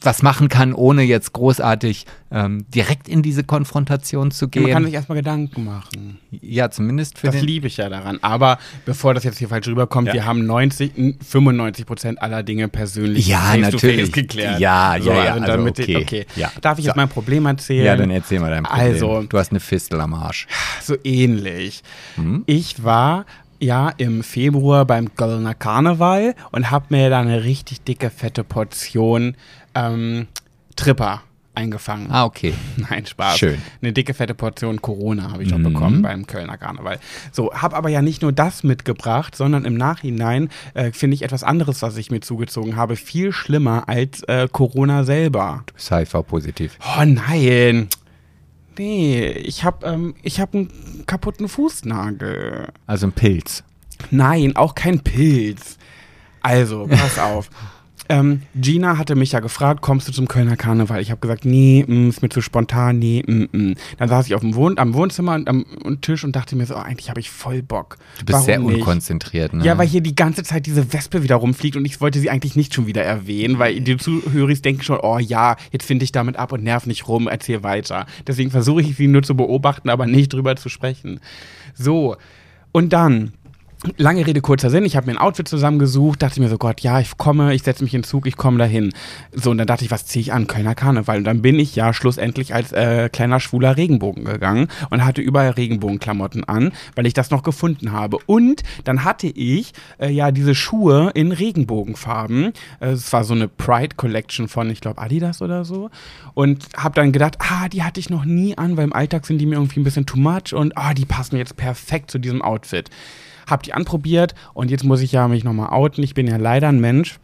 Speaker 2: was machen kann, ohne jetzt großartig ähm, direkt in diese Konfrontation zu gehen.
Speaker 1: Man kann sich erstmal Gedanken machen.
Speaker 2: Ja, zumindest für
Speaker 1: Das liebe ich ja daran. Aber bevor das jetzt hier falsch rüberkommt, ja. wir haben 90, 95 Prozent aller Dinge persönlich
Speaker 2: ja, natürlich.
Speaker 1: geklärt.
Speaker 2: Ja, ja, so, ja.
Speaker 1: Also damit okay. okay. Ja. Darf ich so. jetzt mein Problem erzählen?
Speaker 2: Ja, dann erzähl mal dein Problem.
Speaker 1: Also,
Speaker 2: du hast eine Fistel am Arsch.
Speaker 1: So ähnlich. Hm? Ich war ja im Februar beim Kölner Karneval und habe mir da eine richtig dicke, fette Portion ähm, Tripper eingefangen.
Speaker 2: Ah, okay.
Speaker 1: Nein, Spaß.
Speaker 2: Schön.
Speaker 1: Eine dicke, fette Portion Corona habe ich noch mhm. bekommen beim Kölner Karneval. So, habe aber ja nicht nur das mitgebracht, sondern im Nachhinein äh, finde ich etwas anderes, was ich mir zugezogen habe, viel schlimmer als äh, Corona selber.
Speaker 2: Du bist HIV-positiv.
Speaker 1: Oh nein. Nee, ich habe ähm, hab einen kaputten Fußnagel.
Speaker 2: Also ein Pilz.
Speaker 1: Nein, auch kein Pilz. Also, pass auf. Ähm, Gina hatte mich ja gefragt, kommst du zum Kölner Karneval? Ich habe gesagt, nee, mh, mm, ist mir zu spontan, nee, mh, mm, mh. Mm. Dann saß ich auf dem Wohn am Wohnzimmer und am und Tisch und dachte mir so, oh, eigentlich habe ich voll Bock.
Speaker 2: Du bist Warum sehr nicht? unkonzentriert, ne?
Speaker 1: Ja, weil hier die ganze Zeit diese Wespe wieder rumfliegt und ich wollte sie eigentlich nicht schon wieder erwähnen, weil die Zuhörer denken schon, oh ja, jetzt finde ich damit ab und nerv nicht rum, erzähl weiter. Deswegen versuche ich sie nur zu beobachten, aber nicht drüber zu sprechen. So, und dann Lange Rede, kurzer Sinn. Ich habe mir ein Outfit zusammengesucht, dachte mir so, Gott, ja, ich komme, ich setze mich in den Zug, ich komme dahin. So, und dann dachte ich, was ziehe ich an? Kölner Karneval. Und dann bin ich ja schlussendlich als äh, kleiner schwuler Regenbogen gegangen und hatte überall Regenbogenklamotten an, weil ich das noch gefunden habe. Und dann hatte ich äh, ja diese Schuhe in Regenbogenfarben. Äh, es war so eine Pride Collection von, ich glaube, Adidas oder so. Und habe dann gedacht, ah, die hatte ich noch nie an, weil im Alltag sind die mir irgendwie ein bisschen too much und ah, die passen jetzt perfekt zu diesem Outfit habe die anprobiert und jetzt muss ich ja mich nochmal outen. Ich bin ja leider ein Mensch,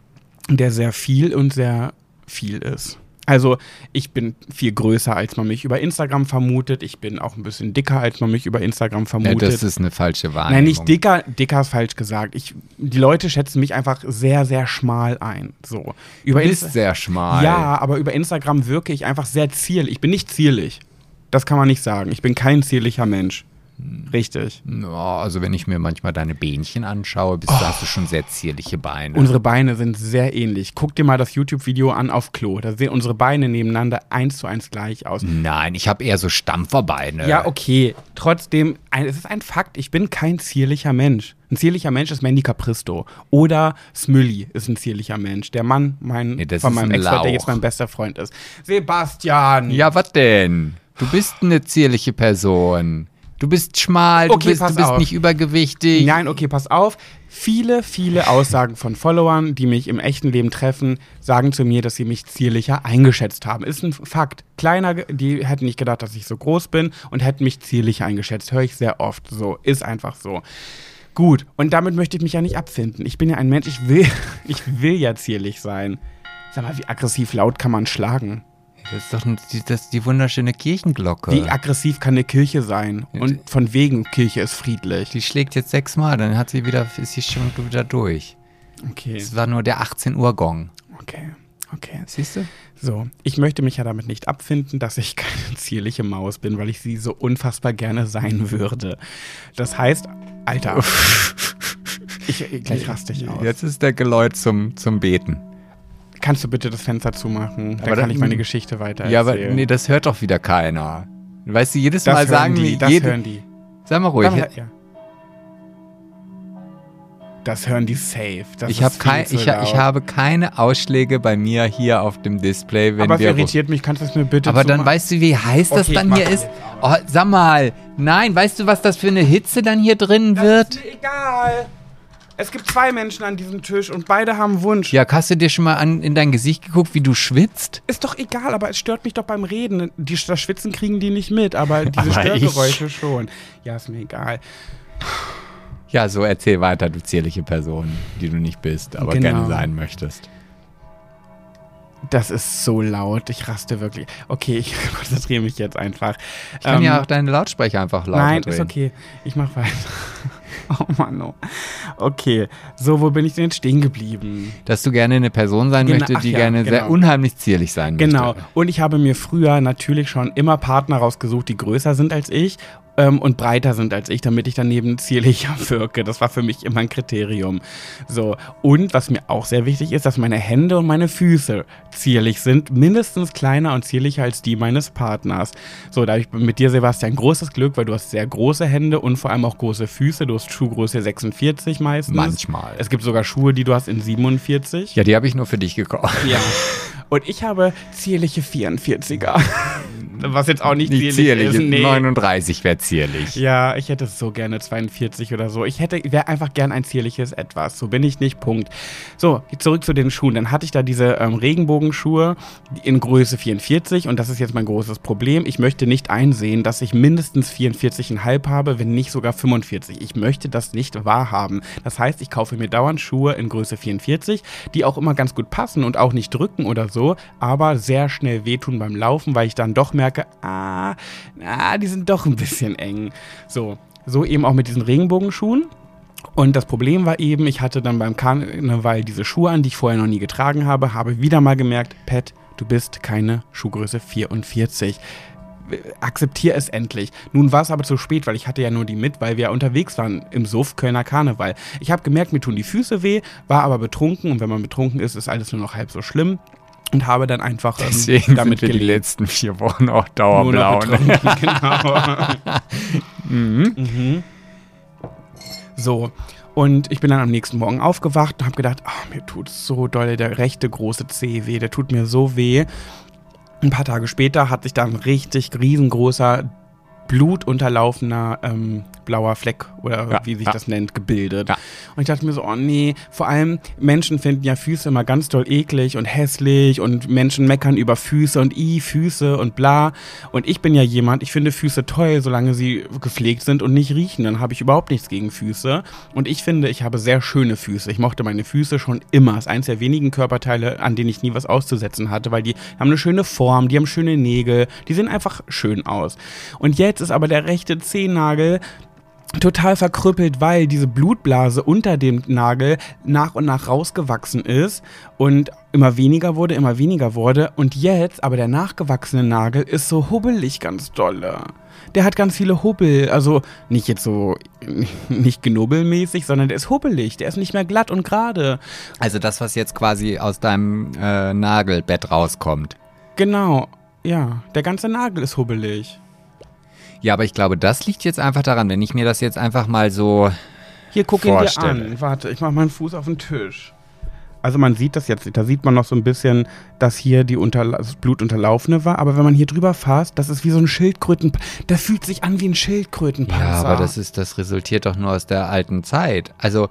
Speaker 1: der sehr viel und sehr viel ist. Also ich bin viel größer, als man mich über Instagram vermutet. Ich bin auch ein bisschen dicker, als man mich über Instagram vermutet.
Speaker 2: Ja, das ist eine falsche Wahrnehmung.
Speaker 1: Nein, nicht dicker, dicker ist falsch gesagt. Ich, die Leute schätzen mich einfach sehr, sehr schmal ein. So.
Speaker 2: Über du bist Insta sehr schmal.
Speaker 1: Ja, aber über Instagram wirke ich einfach sehr zierlich. Ich bin nicht zierlich. Das kann man nicht sagen. Ich bin kein zierlicher Mensch. Richtig.
Speaker 2: Ja, also wenn ich mir manchmal deine Bähnchen anschaue, bist oh. du, hast du schon sehr zierliche Beine.
Speaker 1: Unsere Beine sind sehr ähnlich. Guck dir mal das YouTube-Video an auf Klo. Da sehen unsere Beine nebeneinander eins zu eins gleich aus.
Speaker 2: Nein, ich habe eher so Stampferbeine.
Speaker 1: Ja, okay. Trotzdem, es ist ein Fakt, ich bin kein zierlicher Mensch. Ein zierlicher Mensch ist Mandy Capristo. Oder Smilly ist ein zierlicher Mensch. Der Mann mein,
Speaker 2: nee,
Speaker 1: von meinem Ex, der jetzt mein bester Freund ist. Sebastian!
Speaker 2: Ja, was denn? Du bist eine zierliche Person. Du bist schmal,
Speaker 1: Okay,
Speaker 2: du bist, du bist nicht übergewichtig.
Speaker 1: Nein, okay, pass auf. Viele, viele Aussagen von Followern, die mich im echten Leben treffen, sagen zu mir, dass sie mich zierlicher eingeschätzt haben. Ist ein Fakt. Kleiner, die hätten nicht gedacht, dass ich so groß bin und hätten mich zierlicher eingeschätzt. Höre ich sehr oft so. Ist einfach so. Gut, und damit möchte ich mich ja nicht abfinden. Ich bin ja ein Mensch, ich will, ich will ja zierlich sein. Sag mal, wie aggressiv laut kann man schlagen?
Speaker 2: Das ist doch die, das die wunderschöne Kirchenglocke.
Speaker 1: Wie aggressiv kann eine Kirche sein? Und von wegen, Kirche ist friedlich.
Speaker 2: die schlägt jetzt sechsmal, dann hat sie wieder, ist sie schon wieder durch.
Speaker 1: Okay,
Speaker 2: Es war nur der 18 Uhr Gong.
Speaker 1: okay, okay.
Speaker 2: Siehst du?
Speaker 1: So, ich möchte mich ja damit nicht abfinden, dass ich keine zierliche Maus bin, weil ich sie so unfassbar gerne sein würde. Das heißt, Alter, ich, gleich raste ich aus.
Speaker 2: Jetzt ist der Geläut zum, zum Beten.
Speaker 1: Kannst du bitte das Fenster zumachen? Dann
Speaker 2: Aber
Speaker 1: kann
Speaker 2: dann-
Speaker 1: ich meine Geschichte weiter
Speaker 2: Ja, aber nee, das hört doch wieder keiner. Weißt du, jedes
Speaker 1: das
Speaker 2: Mal sagen
Speaker 1: die, das
Speaker 2: jede,
Speaker 1: hören die.
Speaker 2: Sag mal ruhig.
Speaker 1: Dann- ja. Das hören die safe. Das
Speaker 2: ich, hab kein, ich, ha- ich habe keine Ausschläge bei mir hier auf dem Display, wenn
Speaker 1: Aber es
Speaker 2: wir.
Speaker 1: irritiert mich, kannst du es mir bitte
Speaker 2: aber dann
Speaker 1: zumachen?
Speaker 2: weißt du, wie heiß das
Speaker 1: Okay,
Speaker 2: dann hier ist? Oh, sag mal, nein, weißt du, was das für eine Hitze dann hier drin wird?
Speaker 1: Ist mir egal. Es gibt zwei Menschen an diesem Tisch und beide haben Wunsch.
Speaker 2: Ja, hast du dir schon mal an, in dein Gesicht geguckt, wie du schwitzt?
Speaker 1: Ist doch egal, aber es stört mich doch beim Reden. Die, das Schwitzen kriegen die nicht mit, aber diese
Speaker 2: Aber ich-
Speaker 1: Störgeräusche schon. Ja, ist mir egal.
Speaker 2: Ja, so erzähl weiter, du zierliche Person, die du nicht bist, aber
Speaker 1: Genau.
Speaker 2: gerne sein möchtest.
Speaker 1: Das ist so laut. Ich raste wirklich. Okay, ich konzentriere mich jetzt einfach.
Speaker 2: Ich kann
Speaker 1: Ähm,
Speaker 2: ja auch deine Lautsprecher einfach lauter
Speaker 1: Nein,
Speaker 2: drehen.
Speaker 1: ist okay. Ich mach weiter. Oh Mann, oh. Okay, so, wo bin ich denn jetzt stehen geblieben?
Speaker 2: Dass du gerne eine Person sein
Speaker 1: Genau,
Speaker 2: möchtest, die
Speaker 1: ja,
Speaker 2: gerne sehr
Speaker 1: genau.
Speaker 2: unheimlich zierlich sein
Speaker 1: Genau.
Speaker 2: möchte.
Speaker 1: Und ich habe mir früher natürlich schon immer Partner rausgesucht, die größer sind als ich ähm, und breiter sind als ich, damit ich daneben zierlicher wirke. Das war für mich immer ein Kriterium. So. Und was mir auch sehr wichtig ist, dass meine Hände und meine Füße zierlich sind, mindestens kleiner und zierlicher als die meines Partners. So, da habe ich mit dir, Sebastian, großes Glück, weil du hast sehr große Hände und vor allem auch große Füße. Du hast Schuhgröße 46 meistens.
Speaker 2: Manchmal.
Speaker 1: Es gibt sogar Schuhe, die du hast in 47.
Speaker 2: Ja, die habe ich nur für dich gekauft.
Speaker 1: Ja. Und ich habe zierliche 44er. Was jetzt auch nicht,
Speaker 2: Nicht
Speaker 1: zierlich,
Speaker 2: zierlich,
Speaker 1: ist. Nee.
Speaker 2: 39 wäre zierlich.
Speaker 1: Ja, ich hätte so gerne 42 oder so. Ich hätte, wäre einfach gern ein zierliches Etwas. So bin ich nicht, Punkt. So, zurück zu den Schuhen. Dann hatte ich da diese ähm, Regenbogenschuhe in Größe 44 und das ist jetzt mein großes Problem. Ich möchte nicht einsehen, dass ich mindestens 44,5 habe, wenn nicht sogar 45. Ich möchte das nicht wahrhaben. Das heißt, ich kaufe mir dauernd Schuhe in Größe 44, die auch immer ganz gut passen und auch nicht drücken oder so, aber sehr schnell wehtun beim Laufen, weil ich dann doch merke, ah, ah die sind doch ein bisschen eng. So, so eben auch mit diesen Regenbogenschuhen. Und das Problem war eben, ich hatte dann beim Karneval diese Schuhe an, die ich vorher noch nie getragen habe, habe wieder mal gemerkt, Pat, du bist keine Schuhgröße 44. Akzeptier es endlich. Nun war es aber zu spät, weil ich hatte ja nur die mit, weil wir unterwegs waren im Suff Kölner Karneval. Ich habe gemerkt, mir tun die Füße weh, war aber betrunken und wenn man betrunken ist, ist alles nur noch halb so schlimm und habe dann einfach ähm,
Speaker 2: Deswegen
Speaker 1: damit
Speaker 2: sind wir die letzten vier Wochen auch dauerblau.
Speaker 1: Genau. Mhm. So. Und ich bin dann am nächsten Morgen aufgewacht und habe gedacht, ah, mir tut so doll der rechte große Zeh weh, der tut mir so weh. Ein paar Tage später hat sich dann ein richtig riesengroßer, blutunterlaufener ähm, blauer Fleck oder
Speaker 2: Ja,
Speaker 1: wie sich
Speaker 2: ja.
Speaker 1: das nennt, gebildet.
Speaker 2: Ja.
Speaker 1: Und ich dachte mir so, oh nee, vor allem Menschen finden ja Füße immer ganz doll eklig und hässlich und Menschen meckern über Füße und i, Füße und bla. Und ich bin ja jemand, ich finde Füße toll, solange sie gepflegt sind und nicht riechen. Dann habe ich überhaupt nichts gegen Füße. Und ich finde, ich habe sehr schöne Füße. Ich mochte meine Füße schon immer. Das ist eines der wenigen Körperteile, an denen ich nie was auszusetzen hatte, weil die haben eine schöne Form, die haben schöne Nägel, die sehen einfach schön aus. Und jetzt ist aber der rechte Zehennagel total verkrüppelt, weil diese Blutblase unter dem Nagel nach und nach rausgewachsen ist und immer weniger wurde, immer weniger wurde. Und jetzt, aber der nachgewachsene Nagel ist so hubbelig ganz dolle. Der hat ganz viele Hubbel, also nicht jetzt so, nicht genubbelmäßig, sondern der ist hubbelig, der ist nicht mehr glatt und gerade.
Speaker 2: Also das, was jetzt quasi aus deinem äh, Nagelbett rauskommt.
Speaker 1: Genau, ja, der ganze Nagel ist hubbelig.
Speaker 2: Ja, aber ich glaube, das liegt jetzt einfach daran, wenn ich mir das jetzt einfach mal so.
Speaker 1: Hier, guck ihn dir an. Warte, ich mach meinen Fuß auf den Tisch. Also man sieht das jetzt, da sieht man noch so ein bisschen, dass hier die Unterla das Blut unterlaufene war. Aber wenn man hier drüber fasst, das ist wie so ein Schildkröten... Das fühlt sich an wie ein Schildkrötenpanzer.
Speaker 2: Ja, aber das ist, das resultiert doch nur aus der alten Zeit. Also,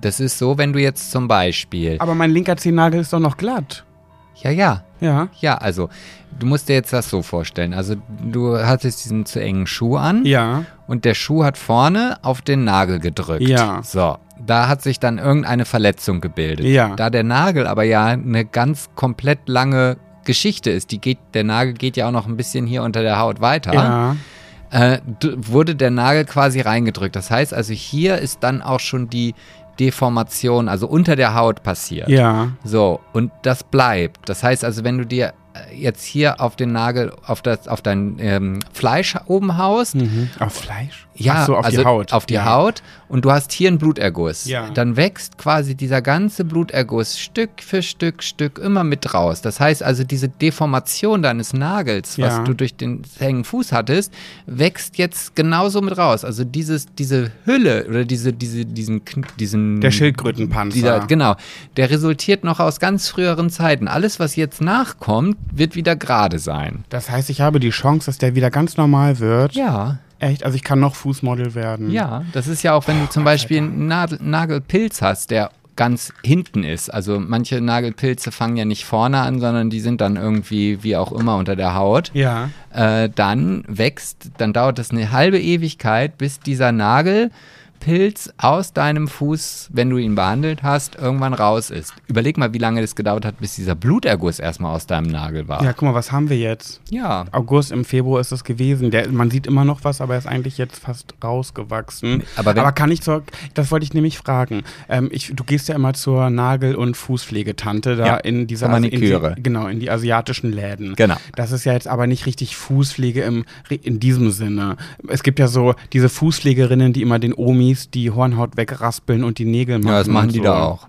Speaker 2: das ist so, wenn du jetzt zum Beispiel.
Speaker 1: Aber mein linker Zehennagel ist doch noch glatt.
Speaker 2: Ja, ja.
Speaker 1: Ja.
Speaker 2: Ja, also, du musst dir jetzt das so vorstellen. Also, du hattest diesen zu engen Schuh an.
Speaker 1: Ja.
Speaker 2: Und der Schuh hat vorne auf den Nagel gedrückt.
Speaker 1: Ja.
Speaker 2: So, da hat sich dann irgendeine Verletzung gebildet.
Speaker 1: Ja.
Speaker 2: Da der Nagel aber ja eine ganz komplett lange Geschichte ist, die geht, der Nagel geht ja auch noch ein bisschen hier unter der Haut weiter,
Speaker 1: Ja.
Speaker 2: äh, wurde der Nagel quasi reingedrückt. Das heißt also, hier ist dann auch schon die Deformation, also unter der Haut passiert.
Speaker 1: Ja.
Speaker 2: So, und das bleibt. Das heißt also, wenn du dir äh, jetzt hier auf den Nagel, auf, das, auf dein ähm, Fleisch oben haust,
Speaker 1: Mhm. Auf Fleisch?
Speaker 2: Ja,
Speaker 1: so, auf
Speaker 2: also
Speaker 1: die Haut.
Speaker 2: Auf die
Speaker 1: ja.
Speaker 2: Haut und du hast hier einen Bluterguss.
Speaker 1: Ja.
Speaker 2: Dann wächst quasi dieser ganze Bluterguss Stück für Stück, Stück immer mit raus. Das heißt also, diese Deformation deines Nagels, was
Speaker 1: Ja.
Speaker 2: du durch den hängen Fuß hattest, wächst jetzt genauso mit raus. Also dieses, diese Hülle oder diese, diese, diesen, diesen
Speaker 1: Der Schildkrötenpanzer.
Speaker 2: dieser, genau, der resultiert noch aus ganz früheren Zeiten. Alles, was jetzt nachkommt, wird wieder gerade sein.
Speaker 1: Das heißt, ich habe die Chance, dass der wieder ganz normal wird.
Speaker 2: Ja,
Speaker 1: Echt? Also ich kann noch Fußmodel werden.
Speaker 2: Ja, das ist ja auch, wenn du zum Beispiel einen Nadel, Nagelpilz hast, der ganz hinten ist. Also manche Nagelpilze fangen ja nicht vorne an, sondern die sind dann irgendwie wie auch immer unter der Haut.
Speaker 1: Ja.
Speaker 2: Äh, dann wächst, dann dauert es eine halbe Ewigkeit, bis dieser Nagelpilz aus deinem Fuß, wenn du ihn behandelt hast, irgendwann raus ist. Überleg mal, wie lange das gedauert hat, bis dieser Bluterguss erstmal aus deinem Nagel war.
Speaker 1: Ja, guck mal, was haben wir jetzt?
Speaker 2: ja.
Speaker 1: August, im Februar ist es gewesen. Der, man sieht immer noch was, aber er ist eigentlich jetzt fast rausgewachsen.
Speaker 2: aber wenn-
Speaker 1: kann ich zur, das wollte ich nämlich fragen. Ähm, ich, du gehst ja immer zur Nagel- und Fußpflegetante da
Speaker 2: Ja,
Speaker 1: in dieser
Speaker 2: Maniküre.
Speaker 1: In die, genau, in die asiatischen Läden.
Speaker 2: Genau.
Speaker 1: Das ist ja jetzt aber nicht richtig Fußpflege im, in diesem Sinne. Es gibt ja so diese Fußpflegerinnen, die immer den Omis die Hornhaut wegraspeln und die Nägel machen.
Speaker 2: Ja, das machen die
Speaker 1: so.
Speaker 2: da auch.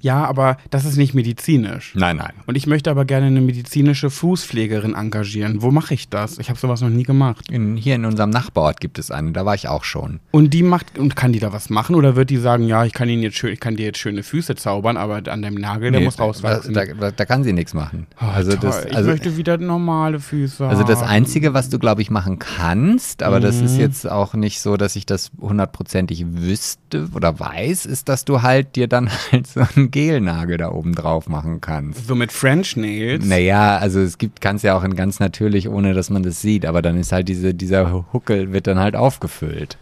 Speaker 1: Ja, aber das ist nicht medizinisch.
Speaker 2: Nein, nein.
Speaker 1: Und ich möchte aber gerne eine medizinische Fußpflegerin engagieren. Wo mache ich das? Ich habe sowas noch nie gemacht.
Speaker 2: In, hier in unserem Nachbarort gibt es eine, da war ich auch schon.
Speaker 1: Und die macht und kann die da was machen oder wird die sagen, ja, ich kann Ihnen jetzt schön, ich kann dir jetzt schöne Füße zaubern, aber an deinem Nagel, der
Speaker 2: Nee,
Speaker 1: muss rauswachsen.
Speaker 2: Da, da, da kann sie nichts machen.
Speaker 1: Oh,
Speaker 2: also, das,
Speaker 1: ich
Speaker 2: also,
Speaker 1: möchte wieder normale Füße
Speaker 2: also das. Einzige, was du, glaube ich, machen kannst, aber das
Speaker 1: Mhm.
Speaker 2: ist jetzt auch nicht so, dass ich das hundertprozentig wüsste oder weiß, ist, dass du halt dir dann halt so einen Gelnagel da oben drauf machen kannst.
Speaker 1: So mit French Nails.
Speaker 2: Naja, also es gibt, kannst ja auch in ganz natürlich, ohne dass man das sieht, aber dann ist halt diese, dieser Huckel wird dann halt aufgefüllt.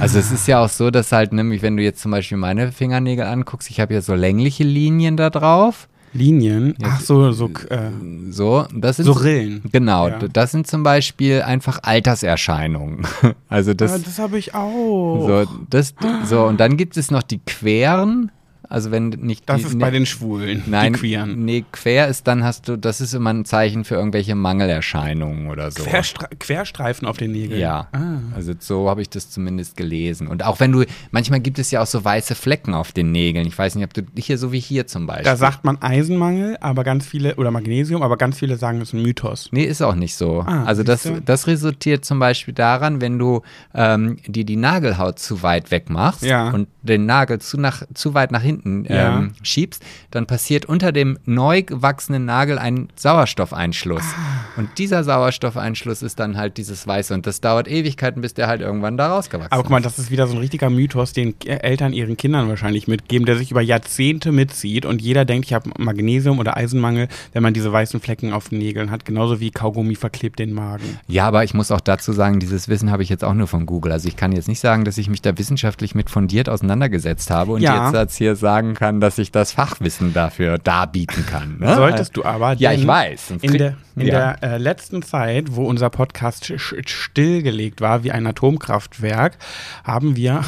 Speaker 2: Also es ist ja auch so, dass halt nämlich, wenn du jetzt zum Beispiel meine Fingernägel anguckst, ich habe ja so längliche Linien da drauf.
Speaker 1: Linien. Ach so, so, äh,
Speaker 2: So, das sind
Speaker 1: so Rillen.
Speaker 2: Genau,
Speaker 1: Ja.
Speaker 2: das sind zum Beispiel einfach Alterserscheinungen. Also das,
Speaker 1: Ah, das habe ich auch.
Speaker 2: so, das, so, und dann gibt es noch die Queren. Also wenn nicht
Speaker 1: das
Speaker 2: die,
Speaker 1: ist bei den Schwulen,
Speaker 2: Nein,
Speaker 1: die Queeren.
Speaker 2: nee, quer ist dann hast du, das ist immer ein Zeichen für irgendwelche Mangelerscheinungen oder so.
Speaker 1: Querstre Querstreifen auf den Nägeln.
Speaker 2: ja,
Speaker 1: Ah.
Speaker 2: also so habe ich das zumindest gelesen. Und auch wenn du, manchmal gibt es ja auch so weiße Flecken auf den Nägeln. Ich weiß nicht, ob du hier so wie hier zum Beispiel.
Speaker 1: Da sagt man Eisenmangel, aber ganz viele, oder Magnesium, aber ganz viele sagen, es ist ein Mythos.
Speaker 2: Nee, ist auch nicht so.
Speaker 1: Ah,
Speaker 2: also das, das resultiert zum Beispiel daran, wenn du ähm, dir die Nagelhaut zu weit wegmachst
Speaker 1: Ja.
Speaker 2: und den Nagel zu, nach, zu weit nach hinten
Speaker 1: Ja.
Speaker 2: ähm, schiebst, dann passiert unter dem neu gewachsenen Nagel ein Sauerstoffeinschluss.
Speaker 1: Ah.
Speaker 2: Und dieser Sauerstoffeinschluss ist dann halt dieses Weiße. Und das dauert Ewigkeiten, bis der halt irgendwann da rausgewachsen
Speaker 1: Aber guck mal,
Speaker 2: ist.
Speaker 1: das ist wieder so ein richtiger Mythos, den K- Eltern ihren Kindern wahrscheinlich mitgeben, der sich über Jahrzehnte mitzieht und jeder denkt, ich habe Magnesium- oder Eisenmangel, wenn man diese weißen Flecken auf den Nägeln hat, genauso wie Kaugummi verklebt den Magen.
Speaker 2: Ja, aber ich muss auch dazu sagen, dieses Wissen habe ich jetzt auch nur von Google. Also ich kann jetzt nicht sagen, dass ich mich da wissenschaftlich mit fundiert auseinandergesetzt habe und
Speaker 1: Ja.
Speaker 2: jetzt jetzt hier sagen kann, dass ich das Fachwissen dafür darbieten kann. Ne?
Speaker 1: Solltest du aber.
Speaker 2: Ja, ich weiß.
Speaker 1: In der, in
Speaker 2: Ja.
Speaker 1: der äh, letzten Zeit, wo unser Podcast stillgelegt war wie ein Atomkraftwerk, haben wir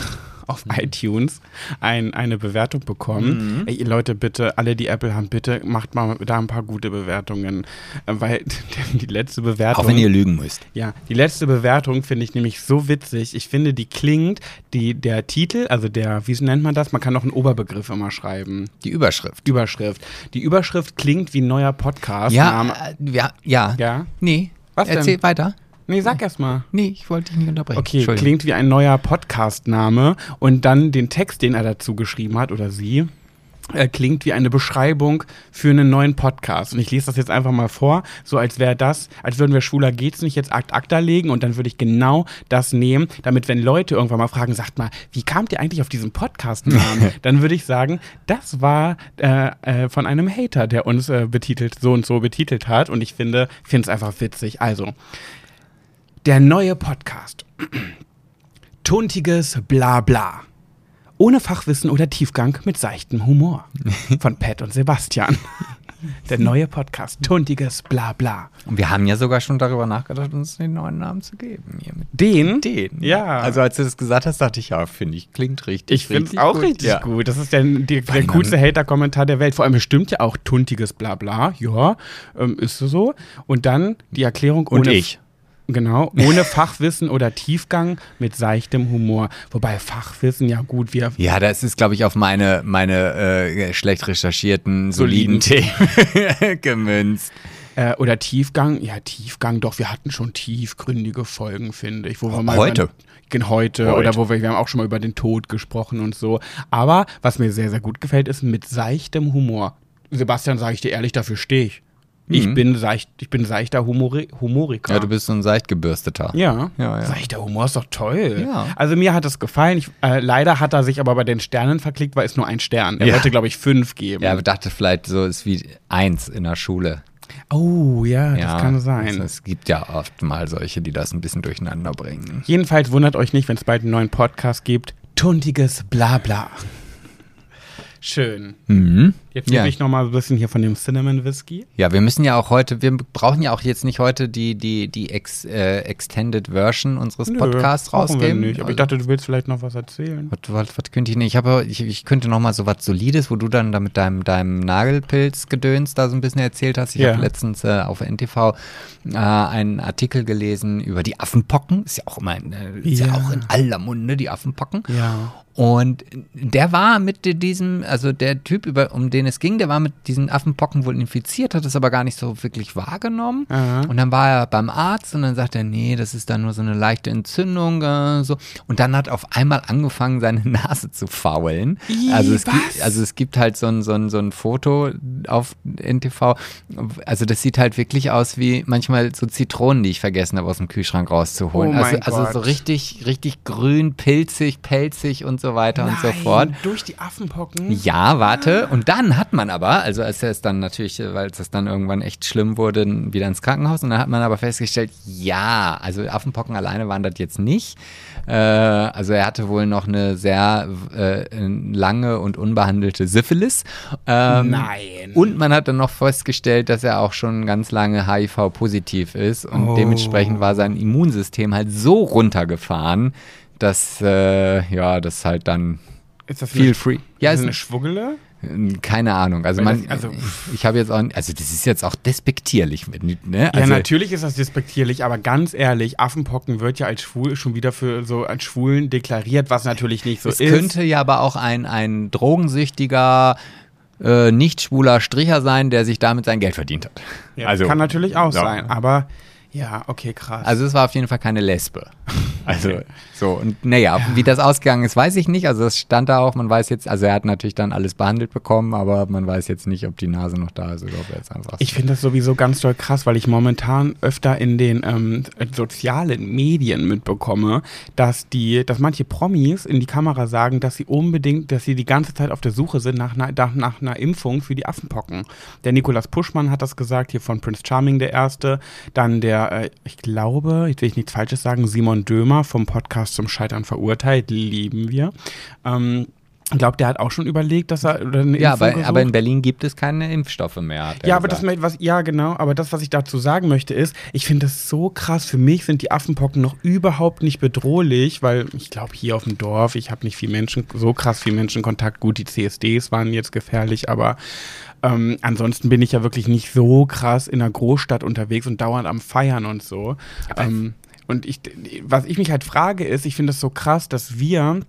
Speaker 1: auf
Speaker 2: Mhm.
Speaker 1: iTunes ein, eine Bewertung bekommen. Ey, Leute, bitte, alle, die Apple haben, bitte macht mal da ein paar gute Bewertungen. Äh, Weil die letzte Bewertung.
Speaker 2: Auch wenn ihr lügen müsst.
Speaker 1: Ja, die letzte Bewertung finde ich nämlich so witzig. Ich finde, die klingt, die, der Titel, also der, wie nennt man das? Man kann noch einen Oberbegriff immer schreiben.
Speaker 2: Die Überschrift.
Speaker 1: Überschrift. Die Überschrift klingt wie ein neuer Podcast.
Speaker 2: Ja, äh, ja, ja.
Speaker 1: Ja?
Speaker 2: Nee.
Speaker 1: Was denn?
Speaker 2: Erzähl weiter.
Speaker 1: Nee, sag erst mal.
Speaker 2: Nee, ich wollte dich nicht unterbrechen.
Speaker 1: Okay, klingt wie ein neuer Podcast-Name und dann den Text, den er dazu geschrieben hat oder sie. äh, klingt wie eine Beschreibung für einen neuen Podcast. Und ich lese das jetzt einfach mal vor, so als wäre das, als würden wir Schwuler geht's nicht jetzt Akt Akta legen und dann würde ich genau das nehmen, damit wenn Leute irgendwann mal fragen, sagt mal, wie kamt ihr eigentlich auf diesen Podcast-Namen? dann würde ich sagen, das war äh, äh, von einem Hater, der uns äh, betitelt, so und so betitelt hat. Und ich finde, finde es einfach witzig. Also, der neue Podcast. Tuntiges Blabla. Ohne Fachwissen oder Tiefgang mit seichtem Humor. Von Pat und Sebastian. Der neue Podcast. Tuntiges Blabla.
Speaker 2: Und wir haben ja sogar schon darüber nachgedacht, uns den neuen Namen zu geben. Hier mit
Speaker 1: Den?
Speaker 2: den.
Speaker 1: Ja.
Speaker 2: Also als du das gesagt hast, dachte ich, ja, finde ich, klingt richtig.
Speaker 1: Ich finde es auch
Speaker 2: gut.
Speaker 1: richtig
Speaker 2: ja.
Speaker 1: gut. Das ist der, der, der coolste Hater-Kommentar der Welt. Vor allem, es stimmt ja auch tuntiges Blabla. Ja, ähm, ist so. Und dann die Erklärung
Speaker 2: Und
Speaker 1: ohne.
Speaker 2: ich.
Speaker 1: Genau, ohne Fachwissen oder Tiefgang mit seichtem Humor. Wobei Fachwissen, ja gut, wir
Speaker 2: Ja, das ist, glaube ich, auf meine, meine äh, schlecht recherchierten, soliden,
Speaker 1: Soliden.
Speaker 2: Themen gemünzt.
Speaker 1: Äh, oder Tiefgang, ja, Tiefgang, doch, wir hatten schon tiefgründige Folgen, finde ich. Wo wir mal
Speaker 2: Heute?
Speaker 1: Gen- heute,
Speaker 2: Heute.
Speaker 1: oder wo wir, wir haben auch schon mal über den Tod gesprochen und so. Aber was mir sehr, sehr gut gefällt, ist mit seichtem Humor. Sebastian, sage ich dir ehrlich, dafür stehe ich. Ich
Speaker 2: Mhm.
Speaker 1: bin seicht, ich bin seichter Humori Humoriker.
Speaker 2: Ja, du bist so ein seicht gebürsteter.
Speaker 1: Ja.
Speaker 2: Ja, ja.
Speaker 1: Seichter Humor ist doch toll.
Speaker 2: Ja.
Speaker 1: Also mir hat das gefallen. Ich, äh, leider hat er sich aber bei den Sternen verklickt, weil es nur ein Stern. Er
Speaker 2: Ja.
Speaker 1: wollte, glaube ich, fünf geben.
Speaker 2: Ja, aber dachte vielleicht so ist wie eins in der Schule.
Speaker 1: oh, ja,
Speaker 2: ja,
Speaker 1: das kann sein.
Speaker 2: Also, es gibt ja oft mal solche, die das ein bisschen durcheinander bringen.
Speaker 1: Jedenfalls wundert euch nicht, wenn es bald einen neuen Podcast gibt. Tuntiges Blabla. Schön.
Speaker 2: Mhm.
Speaker 1: Jetzt
Speaker 2: Ja.
Speaker 1: nehme ich noch mal ein bisschen hier von dem Cinnamon Whisky.
Speaker 2: Ja, wir müssen ja auch heute, wir brauchen ja auch jetzt nicht heute die, die, die ex, äh, Extended Version unseres Podcasts
Speaker 1: brauchen
Speaker 2: rausgeben.
Speaker 1: Wir nicht. Aber ich dachte, du willst vielleicht noch was erzählen.
Speaker 2: Was, was, was könnte ich nicht? Ich, habe, ich, ich könnte noch mal so was Solides, wo du dann da mit deinem, deinem Nagelpilz-Gedöns da so ein bisschen erzählt hast. Ich
Speaker 1: Ja.
Speaker 2: habe letztens äh, auf NTV äh, einen Artikel gelesen über die Affenpocken. Ist ja auch immer in, äh, ist ja.
Speaker 1: Ja.
Speaker 2: auch in aller Munde, die Affenpocken.
Speaker 1: Ja.
Speaker 2: Und der war mit diesem, also der Typ, über, um den es ging, der war mit diesen Affenpocken wohl infiziert, hat es aber gar nicht so wirklich wahrgenommen.
Speaker 1: Aha.
Speaker 2: Und dann war er beim Arzt und dann sagt er, nee, das ist dann nur so eine leichte Entzündung. Äh, so. Und dann hat auf einmal angefangen, seine Nase zu faulen. Also, es gibt, also es gibt halt so ein, so, ein, so ein Foto auf NTV. Also das sieht halt wirklich aus wie manchmal so Zitronen, die ich vergessen habe, aus dem Kühlschrank rauszuholen.
Speaker 1: Oh
Speaker 2: also, also so richtig, richtig grün, pilzig, pelzig und so weiter und so fort.
Speaker 1: Durch die Affenpocken?
Speaker 2: Ja, warte. Und dann hat man aber, also als er es dann natürlich, äh, weil es dann irgendwann echt schlimm wurde, wieder ins Krankenhaus. Und dann hat man aber festgestellt, ja, also Affenpocken alleine waren das jetzt nicht. Äh, also er hatte wohl noch eine sehr äh, lange und unbehandelte Syphilis. Ähm,
Speaker 1: Nein.
Speaker 2: Und man hat dann noch festgestellt, dass er auch schon ganz lange HIV-positiv ist. Und
Speaker 1: Oh.
Speaker 2: dementsprechend war sein Immunsystem halt so runtergefahren, dass, äh, ja, das halt dann
Speaker 1: Ist das
Speaker 2: Feel
Speaker 1: eine,
Speaker 2: free.
Speaker 1: Ja,
Speaker 2: Ja,
Speaker 1: ist eine Schwuggele?
Speaker 2: keine Ahnung. Also man,
Speaker 1: das- also-
Speaker 2: ich habe jetzt auch, also das ist jetzt auch despektierlich, ne?
Speaker 1: Ja,
Speaker 2: Also,
Speaker 1: natürlich ist das despektierlich, aber ganz ehrlich, Affenpocken wird ja als schwul schon wieder für so als Schwulen deklariert, was natürlich nicht so
Speaker 2: es
Speaker 1: ist.
Speaker 2: könnte ja aber auch ein, ein drogensüchtiger, äh, nicht schwuler Stricher sein, der sich damit sein Geld verdient hat.
Speaker 1: ja, also, kann natürlich auch
Speaker 2: ja.
Speaker 1: sein, aber ja, okay, krass.
Speaker 2: Also es war auf jeden Fall keine Lesbe. Also so und naja, wie das ausgegangen ist, weiß ich nicht. Also das stand da auch. Man weiß jetzt, also er hat natürlich dann alles behandelt bekommen, aber man weiß jetzt nicht, ob die Nase noch da ist oder ob er jetzt einfach.
Speaker 1: Ich finde das sowieso ganz doll krass, weil ich momentan öfter in den ähm, sozialen Medien mitbekomme, dass die, dass manche Promis in die Kamera sagen, dass sie unbedingt, dass sie die ganze Zeit auf der Suche sind nach einer, nach, nach einer Impfung für die Affenpocken. Der Nikolas Puschmann hat das gesagt, hier von Prince Charming der Erste. Dann der, äh, ich glaube, jetzt will ich nichts Falsches sagen, Simon Dömer vom Podcast zum Scheitern verurteilt, lieben wir. Ähm, ich glaube, der hat auch schon überlegt, dass er oder eine
Speaker 2: ja,
Speaker 1: Impfung
Speaker 2: aber, aber in. Berlin gibt es keine Impfstoffe mehr.
Speaker 1: Ja, aber das,
Speaker 2: gesagt.
Speaker 1: was, ja, genau, aber das, was ich dazu sagen möchte, ist, ich finde das so krass. Für mich sind die Affenpocken noch überhaupt nicht bedrohlich, weil ich glaube, hier auf dem Dorf, ich habe nicht viel Menschen, so krass viel Menschenkontakt. Gut, die CSDs waren jetzt gefährlich, aber ähm, ansonsten bin ich ja wirklich nicht so krass in einer Großstadt unterwegs und dauernd am Feiern und so. Ähm, und ich, was ich mich halt frage, ist, ich finde es so krass, dass wir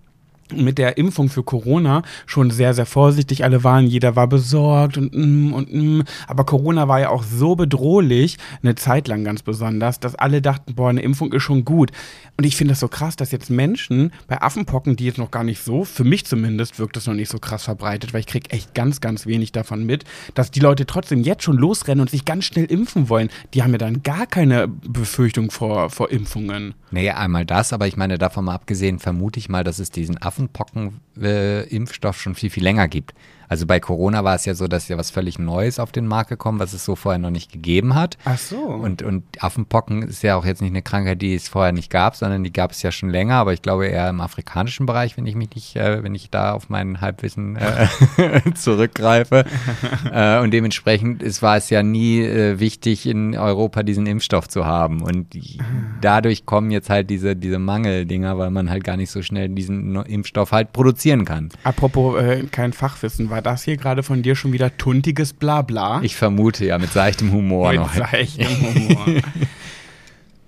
Speaker 1: mit der Impfung für Corona schon sehr, sehr vorsichtig. Alle waren, jeder war besorgt und mm, und mm. Aber Corona war ja auch so bedrohlich, eine Zeit lang ganz besonders, dass alle dachten, boah, eine Impfung ist schon gut. Und ich finde das so krass, dass jetzt Menschen bei Affenpocken, die jetzt noch gar nicht so, für mich zumindest, wirkt das noch nicht so krass verbreitet, weil ich kriege echt ganz, ganz wenig davon mit, dass die Leute trotzdem jetzt schon losrennen und sich ganz schnell impfen wollen. Die haben ja dann gar keine Befürchtung vor, vor Impfungen.
Speaker 2: Nee, einmal das, aber ich meine, davon mal abgesehen, vermute ich mal, dass es diesen Affenpocken-Impfstoff schon viel, viel länger gibt. Also bei Corona war es ja so, dass ja was völlig Neues auf den Markt gekommen, was es so vorher noch nicht gegeben hat.
Speaker 1: Ach so.
Speaker 2: Und, und Affenpocken ist ja auch jetzt nicht eine Krankheit, die es vorher nicht gab, sondern die gab es ja schon länger, aber ich glaube eher im afrikanischen Bereich, wenn ich mich nicht, äh, wenn ich da auf mein Halbwissen äh, zurückgreife. äh, und dementsprechend ist, war es ja nie äh, wichtig, in Europa diesen Impfstoff zu haben. Und die, dadurch kommen jetzt halt diese, diese Mangeldinger, weil man halt gar nicht so schnell diesen Impfstoff halt produzieren kann.
Speaker 1: Apropos äh, kein Fachwissen, war das hier gerade von dir schon wieder tuntiges Blabla?
Speaker 2: Ich vermute ja mit seichtem Humor
Speaker 1: Mit
Speaker 2: noch.
Speaker 1: seichtem Humor.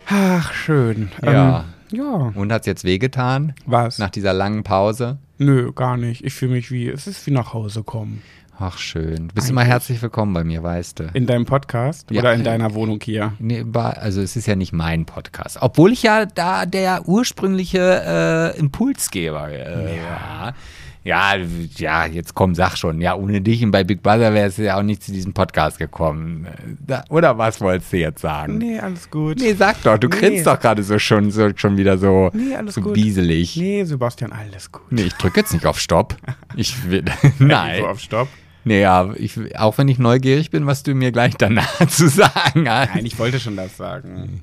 Speaker 1: Ach, schön.
Speaker 2: Ja.
Speaker 1: Ähm, ja.
Speaker 2: Und hat es jetzt wehgetan
Speaker 1: Was?
Speaker 2: nach dieser langen Pause?
Speaker 1: Nö, gar nicht. Ich fühle mich wie, es ist wie nach Hause kommen.
Speaker 2: Ach schön. Du bist immer
Speaker 1: Eigentlich-
Speaker 2: herzlich willkommen bei mir, weißt du.
Speaker 1: In deinem Podcast
Speaker 2: Ja.
Speaker 1: oder in deiner Wohnung hier?
Speaker 2: Nee, also es ist ja nicht mein Podcast. Obwohl ich ja da der ursprüngliche äh, Impulsgeber äh, war. Ja, ja, jetzt komm, sag schon. Ja, ohne dich und bei Big Brother wäre es ja auch nicht zu diesem Podcast gekommen. Da, oder was wolltest du jetzt sagen?
Speaker 1: Nee, alles gut.
Speaker 2: Nee, sag doch, du
Speaker 1: Nee.
Speaker 2: grinst doch gerade so schon, so schon wieder so,
Speaker 1: Nee, alles
Speaker 2: so
Speaker 1: gut.
Speaker 2: bieselig. Nee.
Speaker 1: Nee, Sebastian, alles gut.
Speaker 2: ich drücke jetzt nicht auf Stopp. Ich will,
Speaker 1: So
Speaker 2: nein.
Speaker 1: auf Stopp.
Speaker 2: Nee, ja, ich, auch wenn ich neugierig bin, was du mir gleich danach zu sagen hast.
Speaker 1: Nein, ich wollte schon das sagen.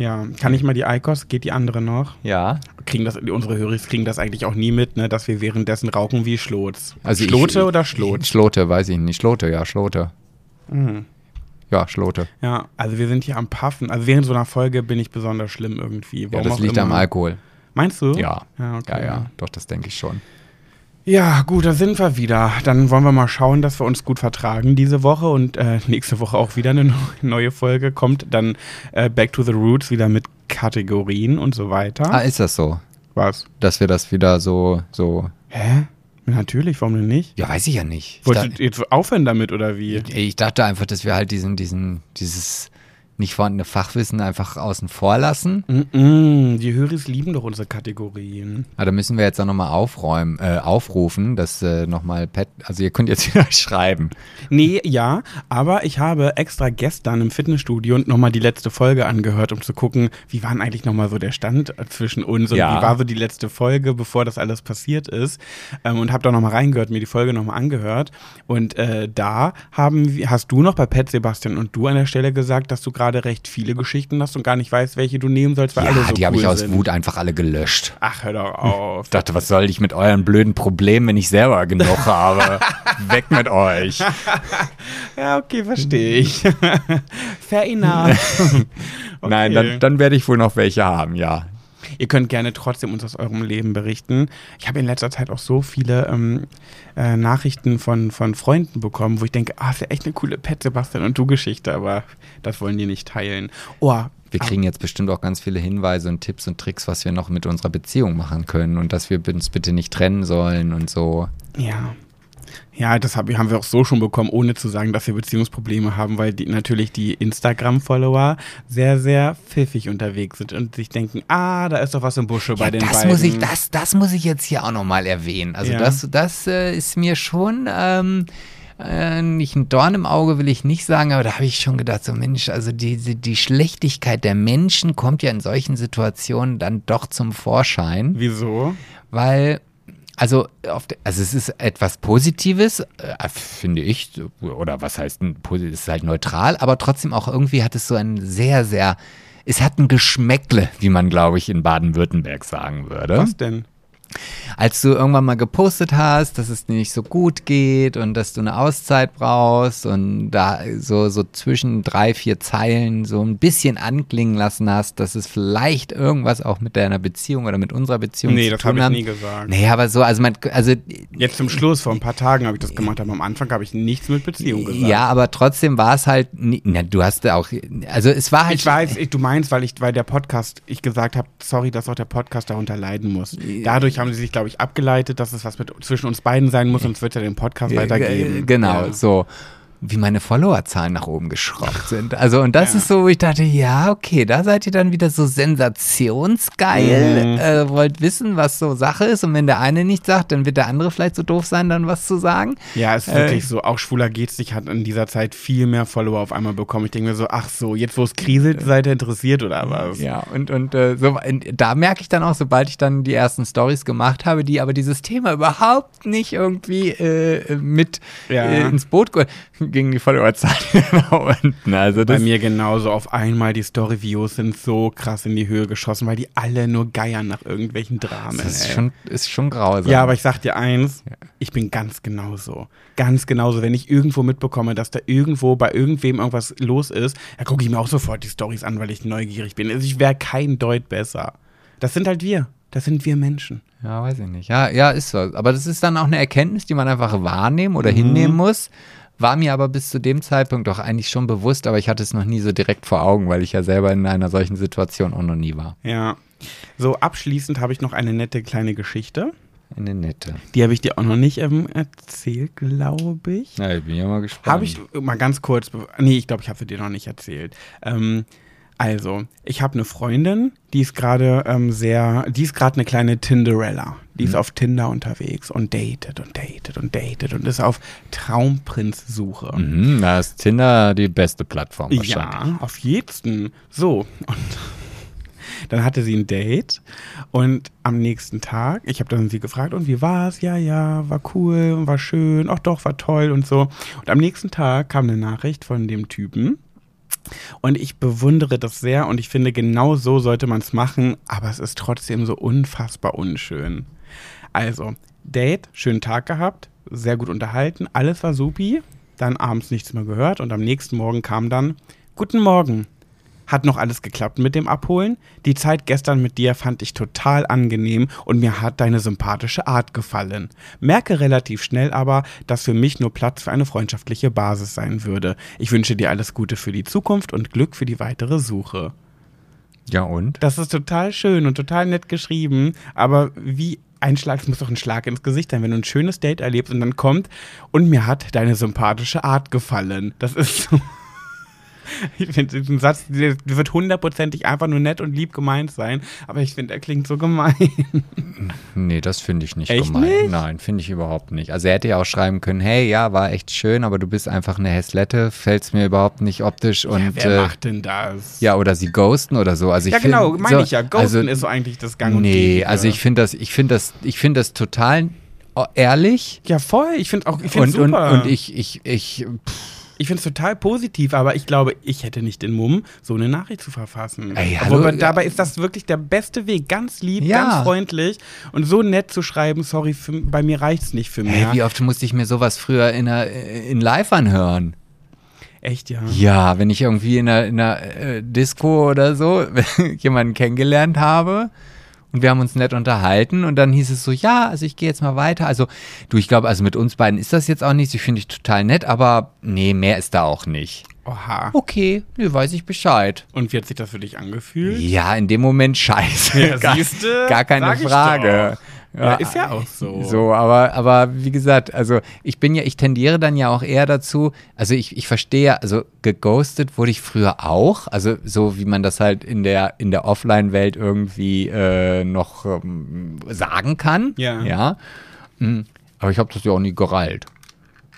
Speaker 1: Ja, kann ich mal die Eikos, geht die andere noch?
Speaker 2: Ja,
Speaker 1: Kriegen das, unsere Hörer kriegen das eigentlich auch nie mit, ne, dass wir währenddessen rauchen wie Schlotz.
Speaker 2: Also ich-
Speaker 1: Schlote oder Schlot?
Speaker 2: Schlote, weiß ich nicht. Schlote, ja, Schlote.
Speaker 1: Mhm.
Speaker 2: Ja, Schlote.
Speaker 1: Ja, also wir sind hier am Paffen. Also während so einer Folge bin ich besonders schlimm irgendwie.
Speaker 2: Ja,
Speaker 1: Warum
Speaker 2: das
Speaker 1: auch
Speaker 2: liegt
Speaker 1: immer.
Speaker 2: am Alkohol.
Speaker 1: Meinst du?
Speaker 2: Ja.
Speaker 1: Ja,
Speaker 2: Ja,
Speaker 1: okay.
Speaker 2: ja, doch, das denke ich schon.
Speaker 1: Ja, gut, da sind wir wieder. Dann wollen wir mal schauen, dass wir uns gut vertragen diese Woche und äh, nächste Woche auch wieder eine neu- neue Folge kommt. Dann äh, Back to the Roots wieder mit Kategorien und so weiter.
Speaker 2: Ah, ist das so?
Speaker 1: Was?
Speaker 2: Dass wir das wieder so, so.
Speaker 1: Hä? Natürlich, warum denn nicht?
Speaker 2: Ja, weiß ich ja nicht. Ich,
Speaker 1: Wolltest du jetzt aufhören damit oder wie?
Speaker 2: ich dachte einfach, dass wir halt diesen, diesen, dieses nicht vorhandene Fachwissen einfach außen vor lassen.
Speaker 1: Mm-mm, die Höris lieben doch unsere Kategorien.
Speaker 2: Aber da müssen wir jetzt auch nochmal aufräumen, äh, aufrufen, dass äh, nochmal Pet, also ihr könnt jetzt wieder schreiben.
Speaker 1: Nee, ja, aber ich habe extra gestern im Fitnessstudio nochmal die letzte Folge angehört, um zu gucken, wie war denn eigentlich nochmal so der Stand zwischen uns und
Speaker 2: Ja.
Speaker 1: wie war so die letzte Folge, bevor das alles passiert ist. Ähm, und habe da nochmal reingehört, mir die Folge nochmal angehört. Und äh, da haben, hast du noch bei Pet Sebastian und du an der Stelle gesagt, dass du gerade recht viele Geschichten hast und gar nicht weißt, welche du nehmen sollst, weil alle
Speaker 2: Ja,
Speaker 1: so
Speaker 2: die habe
Speaker 1: cool
Speaker 2: ich aus
Speaker 1: sind.
Speaker 2: Wut einfach alle gelöscht.
Speaker 1: Ach, hör doch auf.
Speaker 2: Ich dachte, was soll ich mit euren blöden Problemen, wenn ich selber genug habe? Weg mit euch.
Speaker 1: Ja, okay, verstehe ich. Fair enough.
Speaker 2: Nein,
Speaker 1: Okay.
Speaker 2: dann, dann werde ich wohl noch welche haben, ja.
Speaker 1: Ihr könnt gerne trotzdem uns aus eurem Leben berichten. Ich habe in letzter Zeit auch so viele ähm, äh, Nachrichten von, von Freunden bekommen, wo ich denke, ah, ist ja echt eine coole Pet Sebastian und du Geschichte, aber das wollen die nicht teilen. Oh,
Speaker 2: Wir kriegen jetzt bestimmt auch ganz viele Hinweise und Tipps und Tricks, was wir noch mit unserer Beziehung machen können und dass wir uns bitte nicht trennen sollen und so.
Speaker 1: ja. Ja, das hab, haben wir auch so schon bekommen, ohne zu sagen, dass wir Beziehungsprobleme haben, weil die, natürlich die Instagram-Follower sehr, sehr pfiffig unterwegs sind und sich denken, ah, da ist doch was im Busche bei den
Speaker 2: das
Speaker 1: beiden.
Speaker 2: muss ich, das, das muss ich jetzt hier auch nochmal erwähnen. Also
Speaker 1: Ja.
Speaker 2: das, das äh, ist mir schon ähm, äh, nicht ein Dorn im Auge, will ich nicht sagen, aber da habe ich schon gedacht, so Mensch, also die, die, die Schlechtigkeit der Menschen kommt ja in solchen Situationen dann doch zum Vorschein.
Speaker 1: Wieso?
Speaker 2: weil also, de, also es ist etwas Positives, äh, finde ich, oder was heißt es ist halt neutral, aber trotzdem auch irgendwie hat es so ein sehr, sehr, es hat ein Geschmäckle, wie man, glaube ich, in Baden-Württemberg sagen würde.
Speaker 1: Was denn?
Speaker 2: Als du irgendwann mal gepostet hast, dass es dir nicht so gut geht und dass du eine Auszeit brauchst und da so, so zwischen drei, vier Zeilen so ein bisschen anklingen lassen hast, dass es vielleicht irgendwas auch mit deiner Beziehung oder mit unserer Beziehung
Speaker 1: Nee,
Speaker 2: zu
Speaker 1: das
Speaker 2: tun
Speaker 1: habe ich
Speaker 2: hat.
Speaker 1: nie gesagt.
Speaker 2: Nee, aber so, also man, also
Speaker 1: Jetzt zum Schluss, vor ein paar Tagen habe ich das gemacht, aber am Anfang habe ich nichts mit Beziehung gesagt.
Speaker 2: ja, aber trotzdem war es halt, na, du hast ja auch, also es war halt.
Speaker 1: Ich weiß, ich, du meinst, weil ich, weil der Podcast, ich gesagt habe, sorry, dass auch der Podcast darunter leiden muss. Dadurch haben sie sich, glaube ich, abgeleitet, dass es was mit, zwischen uns beiden sein muss, sonst wird ja den Podcast weitergeben.
Speaker 2: Genau,
Speaker 1: Ja.
Speaker 2: so. Wie meine Followerzahlen nach oben geschraubt sind. Also, und das
Speaker 1: Ja.
Speaker 2: ist so, wo ich dachte, ja, okay, da seid ihr dann wieder so sensationsgeil,
Speaker 1: Mhm.
Speaker 2: äh, wollt wissen, was so Sache ist. Und wenn der eine nicht sagt, dann wird der andere vielleicht so doof sein, dann was zu sagen.
Speaker 1: Ja, es ist
Speaker 2: Äh,
Speaker 1: wirklich so. Auch Schwuler geht's nicht hat in dieser Zeit viel mehr Follower auf einmal bekommen. Ich denke mir so, ach so, jetzt wo es kriselt, seid ihr interessiert oder was?
Speaker 2: Ja, und, und äh, so, in, da merke ich dann auch, sobald ich dann die ersten Stories gemacht habe, die aber dieses Thema überhaupt nicht irgendwie äh, mit
Speaker 1: Ja.
Speaker 2: äh, ins Boot geholt, gingen die Followerzahlen nach unten. Also
Speaker 1: Bei mir genauso. Auf einmal die Story-Views sind so krass in die Höhe geschossen, weil die alle nur geiern nach irgendwelchen Dramen.
Speaker 2: das ist
Speaker 1: ey.
Speaker 2: schon, ist schon grausam.
Speaker 1: Ja, aber ich sag dir eins, ich bin ganz genauso. Ganz genauso. Wenn ich irgendwo mitbekomme, dass da irgendwo bei irgendwem irgendwas los ist, dann gucke ich mir auch sofort die Stories an, weil ich neugierig bin. Also ich wäre kein Deut besser. Das sind halt wir. Das sind wir Menschen.
Speaker 2: Ja, weiß ich nicht. Ja, ja, ist so. Aber das ist dann auch eine Erkenntnis, die man einfach wahrnehmen oder hinnehmen muss. War mir aber bis zu dem Zeitpunkt doch eigentlich schon bewusst, aber ich hatte es noch nie so direkt vor Augen, weil ich ja selber in einer solchen Situation auch noch nie war.
Speaker 1: Ja. So, abschließend habe ich noch eine nette kleine Geschichte.
Speaker 2: Eine nette.
Speaker 1: Die habe ich dir auch noch nicht ähm, erzählt, glaube ich.
Speaker 2: Ja, ich bin ja mal gespannt.
Speaker 1: Habe ich mal ganz kurz, nee, ich glaube, ich habe sie dir noch nicht erzählt. Ähm, also, ich habe eine Freundin, die ist gerade ähm, sehr, die ist gerade eine kleine Tinderella. Die ist auf Tinder unterwegs und datet und datet und datet und ist auf Traumprinz-Suche.
Speaker 2: Mhm, da ist Tinder die beste Plattform wahrscheinlich.
Speaker 1: Ja, auf jeden. So, und dann hatte sie ein Date und am nächsten Tag, ich habe dann sie gefragt, und wie war's? Ja, ja, war cool, war schön, ach doch, war toll und so. Und am nächsten Tag kam eine Nachricht von dem Typen. Und ich bewundere das sehr und ich finde, genau so sollte man es machen, aber es ist trotzdem so unfassbar unschön. Also, Date, schönen Tag gehabt, sehr gut unterhalten, alles war supi, dann abends nichts mehr gehört und am nächsten Morgen kam dann, guten Morgen. Hat noch alles geklappt mit dem Abholen? Die Zeit gestern mit dir fand ich total angenehm und mir hat deine sympathische Art gefallen. Merke relativ schnell aber, dass für mich nur Platz für eine freundschaftliche Basis sein würde. Ich wünsche dir alles Gute für die Zukunft und Glück für die weitere Suche.
Speaker 2: Ja, und?
Speaker 1: Das ist total schön und total nett geschrieben, aber wie ein Schlag, es muss doch ein Schlag ins Gesicht sein, wenn du ein schönes Date erlebst und dann kommt und mir hat deine sympathische Art gefallen. Das ist so. Ich finde diesen Satz, der wird hundertprozentig einfach nur nett und lieb gemeint sein, aber ich finde, er klingt so gemein.
Speaker 2: Nee, das finde ich nicht
Speaker 1: Echt
Speaker 2: gemein.
Speaker 1: nicht?
Speaker 2: Nein, finde ich überhaupt nicht. Also er hätte ja auch schreiben können, hey, ja, war echt schön, aber du bist einfach eine Häslette, fällt's mir überhaupt nicht optisch und
Speaker 1: ja, wer
Speaker 2: äh,
Speaker 1: macht denn das?
Speaker 2: ja, oder sie ghosten oder so. Also ich
Speaker 1: ja
Speaker 2: find,
Speaker 1: genau, meine
Speaker 2: so,
Speaker 1: ich ja. Ghosten
Speaker 2: also,
Speaker 1: ist so eigentlich das Gang und
Speaker 2: Nee,
Speaker 1: Gäbe.
Speaker 2: also ich finde das, ich finde das, ich finde das total oh, ehrlich.
Speaker 1: Ja, voll. Ich finde auch, ich finde
Speaker 2: Und, und,
Speaker 1: super.
Speaker 2: und ich, ich, ich, pff,
Speaker 1: Ich finde es total positiv, aber ich glaube, ich hätte nicht den Mumm, so eine Nachricht zu verfassen.
Speaker 2: Ey,
Speaker 1: Obwohl,
Speaker 2: hallo,
Speaker 1: aber dabei ist das wirklich der beste Weg. Ganz lieb,
Speaker 2: Ja.
Speaker 1: ganz freundlich und so nett zu schreiben, sorry, für, bei mir reicht es nicht für
Speaker 2: hey,
Speaker 1: mehr.
Speaker 2: wie oft musste ich mir sowas früher in, einer, in Live anhören?
Speaker 1: Echt, ja.
Speaker 2: Ja, wenn ich irgendwie in einer, in einer äh, Disco oder so jemanden kennengelernt habe und wir haben uns nett unterhalten und dann hieß es so, ja, also ich gehe jetzt mal weiter. Also du, ich glaube, also mit uns beiden ist das jetzt auch nicht, ich finde ich total nett, aber nee, mehr ist da auch nicht.
Speaker 1: Oha.
Speaker 2: Okay, nee, weiß ich Bescheid.
Speaker 1: Und wie hat sich das für dich angefühlt?
Speaker 2: Ja, in dem Moment scheiße.
Speaker 1: Ja,
Speaker 2: gar,
Speaker 1: siehste?
Speaker 2: gar keine Frage.
Speaker 1: Ja, ist ja auch so.
Speaker 2: So, aber, aber wie gesagt, also ich bin ja, ich tendiere dann ja auch eher dazu, also ich, ich verstehe, also geghostet wurde ich früher auch, also so wie man das halt in der, in der Offline-Welt irgendwie äh, noch ähm, sagen kann.
Speaker 1: Ja.
Speaker 2: Ja. Mm, Aber ich habe das ja auch nie gereilt.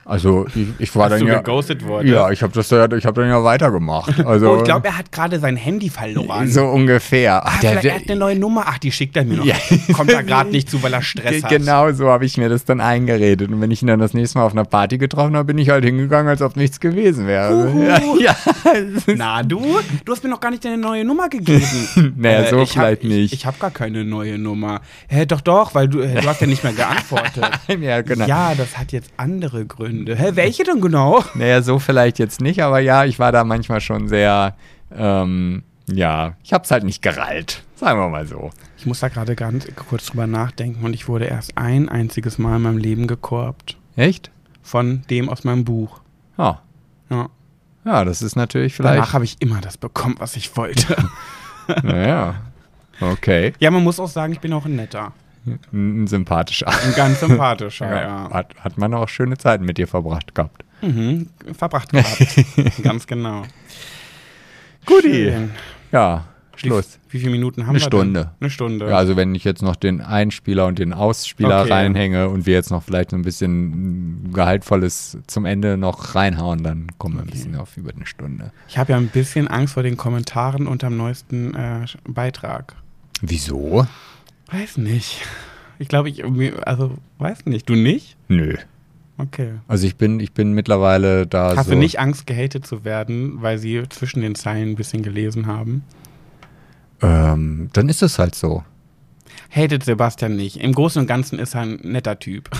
Speaker 2: Also ich, ich war
Speaker 1: Dass
Speaker 2: dann
Speaker 1: du
Speaker 2: ja.
Speaker 1: geghostet wurdest?
Speaker 2: Ja, ich habe das ja, ich habe dann ja weitergemacht. Also
Speaker 1: Oh, ich glaube, er hat gerade sein Handy verloren.
Speaker 2: so ungefähr. Ach,
Speaker 1: Ah, vielleicht er hat eine neue Nummer. Ach, die schickt er mir noch.
Speaker 2: Ja.
Speaker 1: Kommt da gerade nicht zu, weil er Stress hat.
Speaker 2: Genau so habe ich mir das dann eingeredet. Und wenn ich ihn dann das nächste Mal auf einer Party getroffen habe, bin ich halt hingegangen, als ob nichts gewesen wäre.
Speaker 1: Huhu.
Speaker 2: Ja, ja.
Speaker 1: Na, du? Du hast mir noch gar nicht deine neue Nummer gegeben.
Speaker 2: Naja, so
Speaker 1: ich hab-
Speaker 2: vielleicht
Speaker 1: ich,
Speaker 2: nicht.
Speaker 1: Ich, habe gar keine neue Nummer. Hä, doch, doch, weil du, äh, du hast ja nicht mehr geantwortet.
Speaker 2: ja, genau.
Speaker 1: Ja, das hat jetzt andere Gründe. Hä, welche denn genau?
Speaker 2: Naja, so vielleicht jetzt nicht, aber ja, ich war da manchmal schon sehr, ähm, ja, ich habe es halt nicht gerallt. Sagen wir mal so.
Speaker 1: Ich muss da gerade ganz kurz drüber nachdenken und ich wurde erst ein einziges Mal in meinem Leben gekorbt.
Speaker 2: Echt?
Speaker 1: Von dem aus meinem Buch.
Speaker 2: Ja.
Speaker 1: Ja.
Speaker 2: Ja, das ist natürlich
Speaker 1: Danach
Speaker 2: vielleicht.
Speaker 1: habe ich immer das bekommen, was ich wollte.
Speaker 2: Naja. Okay.
Speaker 1: ja, man muss auch sagen, ich bin auch ein netter.
Speaker 2: Ein sympathischer.
Speaker 1: Ein ganz sympathischer, ja.
Speaker 2: Ja, Hat, hat man auch schöne Zeiten mit dir verbracht gehabt.
Speaker 1: Mhm, verbracht gehabt. ganz genau.
Speaker 2: Guti. Ja, Schluss.
Speaker 1: Wie, wie viele Minuten haben
Speaker 2: Eine
Speaker 1: wir
Speaker 2: Stunde.
Speaker 1: Denn? Eine Stunde.
Speaker 2: Ja, also wenn ich jetzt noch den Einspieler und den Ausspieler
Speaker 1: Okay.
Speaker 2: reinhänge und wir jetzt noch vielleicht so ein bisschen Gehaltvolles zum Ende noch reinhauen, dann kommen wir ein bisschen auf über eine Stunde.
Speaker 1: Ich habe ja ein bisschen Angst vor den Kommentaren unterm neuesten äh, Beitrag.
Speaker 2: Wieso?
Speaker 1: Weiß nicht. Ich glaube, ich also weiß nicht. Du nicht?
Speaker 2: Nö.
Speaker 1: Okay.
Speaker 2: Also ich bin, ich bin mittlerweile da
Speaker 1: Hast
Speaker 2: so.
Speaker 1: du nicht Angst, gehatet zu werden, weil sie zwischen den Zeilen ein bisschen gelesen haben?
Speaker 2: Ähm, dann ist es halt so.
Speaker 1: Hatet Sebastian nicht. Im Großen und Ganzen ist er ein netter Typ.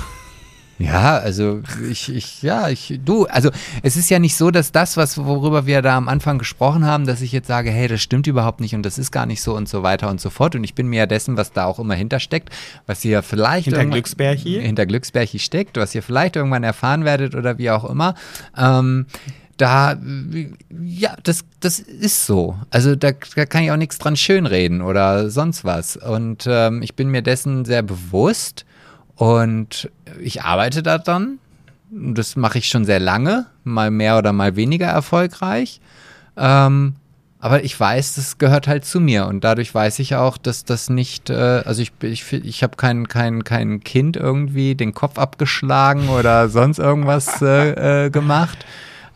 Speaker 2: Ja, also ich, ich, ja, ich, du, also es ist ja nicht so, dass das, was, worüber wir da am Anfang gesprochen haben, dass ich jetzt sage, hey, das stimmt überhaupt nicht und das ist gar nicht so und so weiter und so fort. Und ich bin mir ja dessen, was da auch immer hintersteckt, was ihr vielleicht
Speaker 1: Hinter Glücksbärchi?
Speaker 2: hinter Glücksbärchi steckt, was ihr vielleicht irgendwann erfahren werdet oder wie auch immer. Ähm, da, ja, das, das ist so. Also da, da kann ich auch nichts dran schönreden oder sonst was. Und ähm, ich bin mir dessen sehr bewusst und ich arbeite daran. Das mache ich schon sehr lange, mal mehr oder mal weniger erfolgreich. Ähm, aber ich weiß, das gehört halt zu mir und dadurch weiß ich auch, dass das nicht, äh, also ich, ich, ich habe kein, kein, kein Kind irgendwie den Kopf abgeschlagen oder sonst irgendwas äh, äh, gemacht.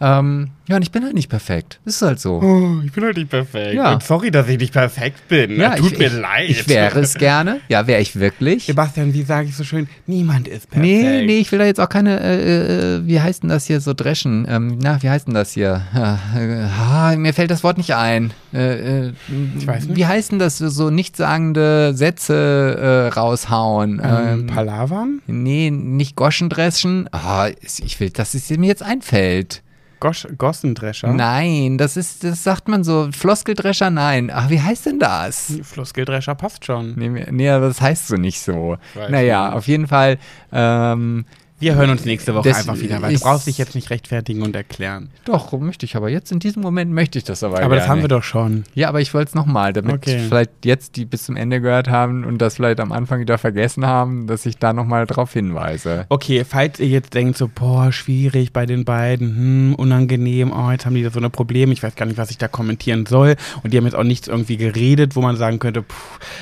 Speaker 2: Ähm, ja, und ich bin halt nicht perfekt. Ist halt so.
Speaker 1: Oh, ich bin halt nicht perfekt.
Speaker 2: Ja.
Speaker 1: Und sorry, dass ich nicht perfekt bin.
Speaker 2: Ja,
Speaker 1: Tut
Speaker 2: ich,
Speaker 1: mir
Speaker 2: ich,
Speaker 1: leid.
Speaker 2: Ich wäre es gerne. Ja, wäre ich wirklich.
Speaker 1: Sebastian, wie sage ich so schön? Niemand ist perfekt.
Speaker 2: Nee, nee, ich will da jetzt auch keine, äh, äh, wie heißt denn das hier, so dreschen? Ähm, na, wie heißt denn das hier? Äh, ah, mir fällt das Wort nicht ein. Äh, äh,
Speaker 1: Ich weiß nicht.
Speaker 2: Wie heißt denn das, so nichtssagende Sätze äh, raushauen?
Speaker 1: Ähm, Palavern?
Speaker 2: nee, nicht Goschendreschen. Ah, ich will, dass es mir jetzt einfällt.
Speaker 1: Gosch, Gossendrescher?
Speaker 2: Nein, das ist, das sagt man so. Floskeldrescher, nein. Ach, wie heißt denn das?
Speaker 1: Floskeldrescher passt schon.
Speaker 2: Nee, nee, das heißt so nicht so.
Speaker 1: Weiß
Speaker 2: Naja,
Speaker 1: nicht.
Speaker 2: auf jeden Fall. Ähm,
Speaker 1: Wir hören uns nächste Woche
Speaker 2: Das
Speaker 1: einfach wieder, weil du brauchst dich jetzt nicht rechtfertigen und erklären.
Speaker 2: doch, möchte ich aber jetzt in diesem Moment möchte ich das aber.
Speaker 1: Aber das haben wir doch schon.
Speaker 2: Ja, aber ich wollte es nochmal, damit
Speaker 1: Okay.
Speaker 2: vielleicht jetzt die bis zum Ende gehört haben und das vielleicht am Anfang wieder vergessen haben, dass ich da nochmal drauf hinweise.
Speaker 1: Okay, falls ihr jetzt denkt so, boah, schwierig bei den beiden, hm, unangenehm, oh, jetzt haben die da so eine Probleme, ich weiß gar nicht, was ich da kommentieren soll und die haben jetzt auch nichts irgendwie geredet, wo man sagen könnte, puh,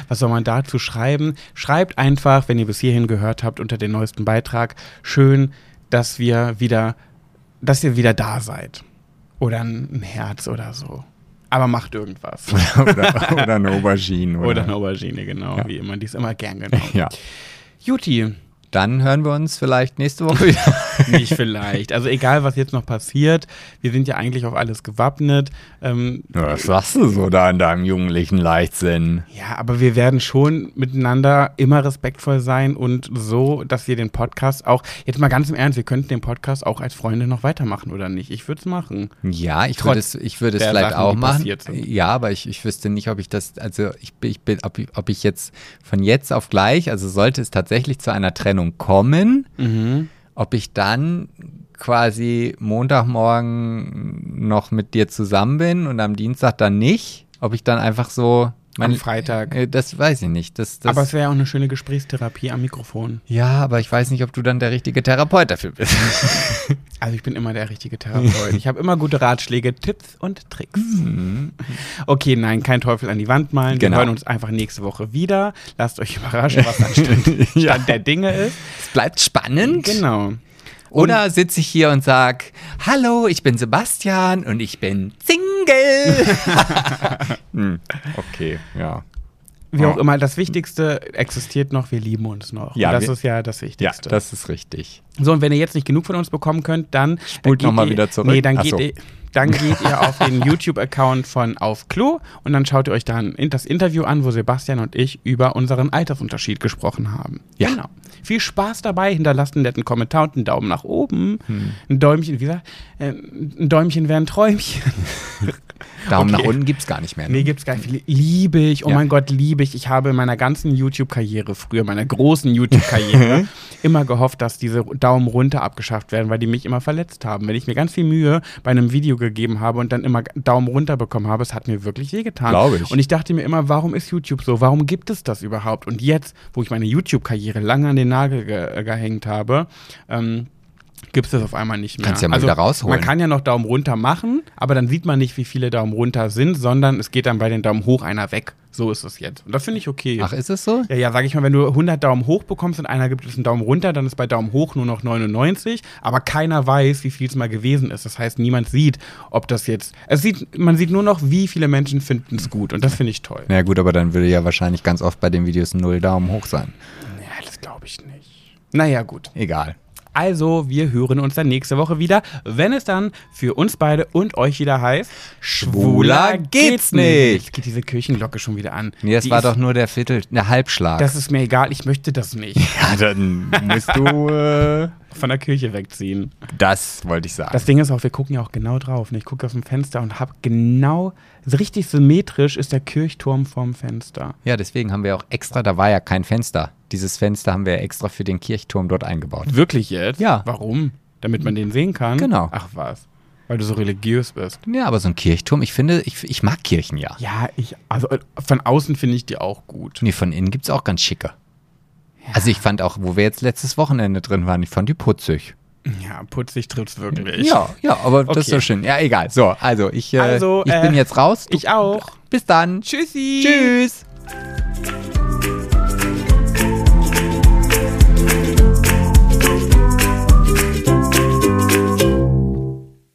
Speaker 1: was soll man dazu schreiben? Schreibt einfach, wenn ihr bis hierhin gehört habt, unter den neuesten Beitrag, schön, dass wir wieder, dass ihr wieder da seid. Oder ein, Herz oder so. Aber macht irgendwas.
Speaker 2: oder, oder eine Aubergine. Oder,
Speaker 1: Oder eine Aubergine, genau,
Speaker 2: Ja.
Speaker 1: wie immer. Die ist immer gern genommen.
Speaker 2: Ja.
Speaker 1: Juti,
Speaker 2: Dann hören wir uns vielleicht nächste Woche wieder.
Speaker 1: Nicht vielleicht. Also egal, was jetzt noch passiert, wir sind ja eigentlich auf alles gewappnet. Ähm,
Speaker 2: Was sagst du so da in deinem jugendlichen Leichtsinn?
Speaker 1: ja, aber wir werden schon miteinander immer respektvoll sein und so, dass wir den Podcast auch, jetzt mal ganz im Ernst, wir könnten den Podcast auch als Freunde noch weitermachen oder nicht? Ich würde es machen.
Speaker 2: Ja, ich würde es, ich würde es vielleicht
Speaker 1: Sachen,
Speaker 2: auch machen. Ja, aber ich, ich wüsste nicht, ob ich das, also ich, bin- ich bin, ob, ob ich jetzt von jetzt auf gleich, also sollte es tatsächlich zu einer Trennung kommen,
Speaker 1: Mhm.
Speaker 2: ob ich dann quasi Montagmorgen noch mit dir zusammen bin und am Dienstag dann nicht, ob ich dann einfach so
Speaker 1: Am Freitag.
Speaker 2: Äh, Das weiß ich nicht. Das, das,
Speaker 1: aber es wäre auch eine schöne Gesprächstherapie am Mikrofon.
Speaker 2: ja, aber ich weiß nicht, ob du dann der richtige Therapeut dafür bist.
Speaker 1: Also ich bin immer der richtige Therapeut. Ich habe immer gute Ratschläge, Tipps und Tricks. Okay, nein, kein Teufel an die Wand malen.
Speaker 2: Genau.
Speaker 1: Wir hören uns einfach nächste Woche wieder. Lasst euch überraschen, was dann Stand, Stand der Dinge ist.
Speaker 2: Es bleibt spannend.
Speaker 1: Genau.
Speaker 2: Oder sitze ich hier und sag, hallo, ich bin Sebastian und ich bin Single. Hm, okay, ja.
Speaker 1: Wie auch immer, das Wichtigste existiert noch, wir lieben uns noch.
Speaker 2: Ja,
Speaker 1: und das ist ja das
Speaker 2: Ja,
Speaker 1: Wichtigste.
Speaker 2: das ist richtig.
Speaker 1: so, und wenn ihr jetzt nicht genug von uns bekommen könnt, dann
Speaker 2: Spult
Speaker 1: dann
Speaker 2: noch mal
Speaker 1: geht ihr-
Speaker 2: wieder zurück.
Speaker 1: Nee, dann
Speaker 2: Ach
Speaker 1: geht,
Speaker 2: so.
Speaker 1: ihr, dann geht ihr auf den YouTube-Account von Auf Klo und dann schaut ihr euch dann das Interview an, wo Sebastian und ich über unseren Altersunterschied gesprochen haben.
Speaker 2: Ja.
Speaker 1: Genau. Viel Spaß dabei, hinterlasst einen netten Kommentar und einen Daumen nach oben.
Speaker 2: Hm.
Speaker 1: Ein Däumchen, wie gesagt, äh, ein Däumchen wäre ein Träumchen.
Speaker 2: Daumen
Speaker 1: Okay.
Speaker 2: nach unten gibt's gar nicht mehr. Ne?
Speaker 1: Nee, gibt's gar nicht. Liebe ich, oh
Speaker 2: Ja.
Speaker 1: mein Gott, liebe ich. Ich habe in meiner ganzen YouTube-Karriere, früher meiner großen YouTube-Karriere, immer gehofft, dass diese Daumen runter abgeschafft werden, weil die mich immer verletzt haben. Wenn ich mir ganz viel Mühe bei einem Video gegeben habe und dann immer Daumen runter bekommen habe, es hat mir wirklich wehgetan.
Speaker 2: Glaube ich.
Speaker 1: Und ich dachte mir immer, warum ist YouTube so? Warum gibt es das überhaupt? Und jetzt, wo ich meine YouTube-Karriere lange an den Nagel ge gehängt habe, ähm, gibt es das auf einmal nicht mehr.
Speaker 2: Kannst ja mal
Speaker 1: also,
Speaker 2: wieder rausholen.
Speaker 1: Man kann ja noch Daumen runter machen, aber dann sieht man nicht, wie viele Daumen runter sind, sondern es geht dann bei den Daumen hoch einer weg. So ist es jetzt. Und das finde ich okay.
Speaker 2: Ach, ist es so?
Speaker 1: Ja, ja, sag ich mal, wenn du 100 Daumen hoch bekommst und einer gibt es einen Daumen runter, dann ist bei Daumen hoch nur noch 99, aber keiner weiß, wie viel es mal gewesen ist. Das heißt, niemand sieht, ob das jetzt, es sieht, man sieht nur noch, wie viele Menschen finden es gut und das finde ich toll.
Speaker 2: Na ja, gut, aber dann würde ja wahrscheinlich ganz oft bei den Videos null Daumen hoch sein.
Speaker 1: Ja, das glaube ich nicht. Naja, gut.
Speaker 2: Egal.
Speaker 1: Also, wir hören uns dann nächste Woche wieder, wenn es dann für uns beide und euch wieder heißt,
Speaker 2: Schwuler geht's nicht.
Speaker 1: Jetzt geht diese Kirchenglocke schon wieder an.
Speaker 2: Nee, das
Speaker 1: Die
Speaker 2: war
Speaker 1: ist,
Speaker 2: doch nur der Viertel, der Halbschlag.
Speaker 1: Das ist mir egal, ich möchte das nicht
Speaker 2: ja, dann musst du. Äh,
Speaker 1: von der Kirche wegziehen.
Speaker 2: das wollte ich sagen.
Speaker 1: Das Ding ist auch, wir gucken ja auch genau drauf. ne? Ich gucke aus dem Fenster und habe genau, richtig symmetrisch ist der Kirchturm vorm Fenster.
Speaker 2: ja, deswegen haben wir auch extra, da war ja kein Fenster. Dieses Fenster haben wir extra für den Kirchturm dort eingebaut.
Speaker 1: Wirklich jetzt?
Speaker 2: Ja.
Speaker 1: Warum? Damit man den sehen kann?
Speaker 2: Genau.
Speaker 1: Ach was. Weil du so religiös bist.
Speaker 2: Ja, aber so ein Kirchturm, ich finde, ich, ich mag Kirchen ja.
Speaker 1: Ja, ich, also äh, von außen finde ich die auch gut.
Speaker 2: Nee, von innen gibt es auch ganz schicke. Also ich fand auch, wo wir jetzt letztes Wochenende drin waren, ich fand die putzig.
Speaker 1: Ja, putzig trifft's wirklich.
Speaker 2: Ja, ja, aber das ist
Speaker 1: Okay.
Speaker 2: so schön. Ja, egal. So, also ich, äh,
Speaker 1: Also,
Speaker 2: ich
Speaker 1: äh,
Speaker 2: bin jetzt raus. Du-
Speaker 1: Ich auch.
Speaker 2: Bis dann.
Speaker 1: Tschüssi.
Speaker 2: Tschüss.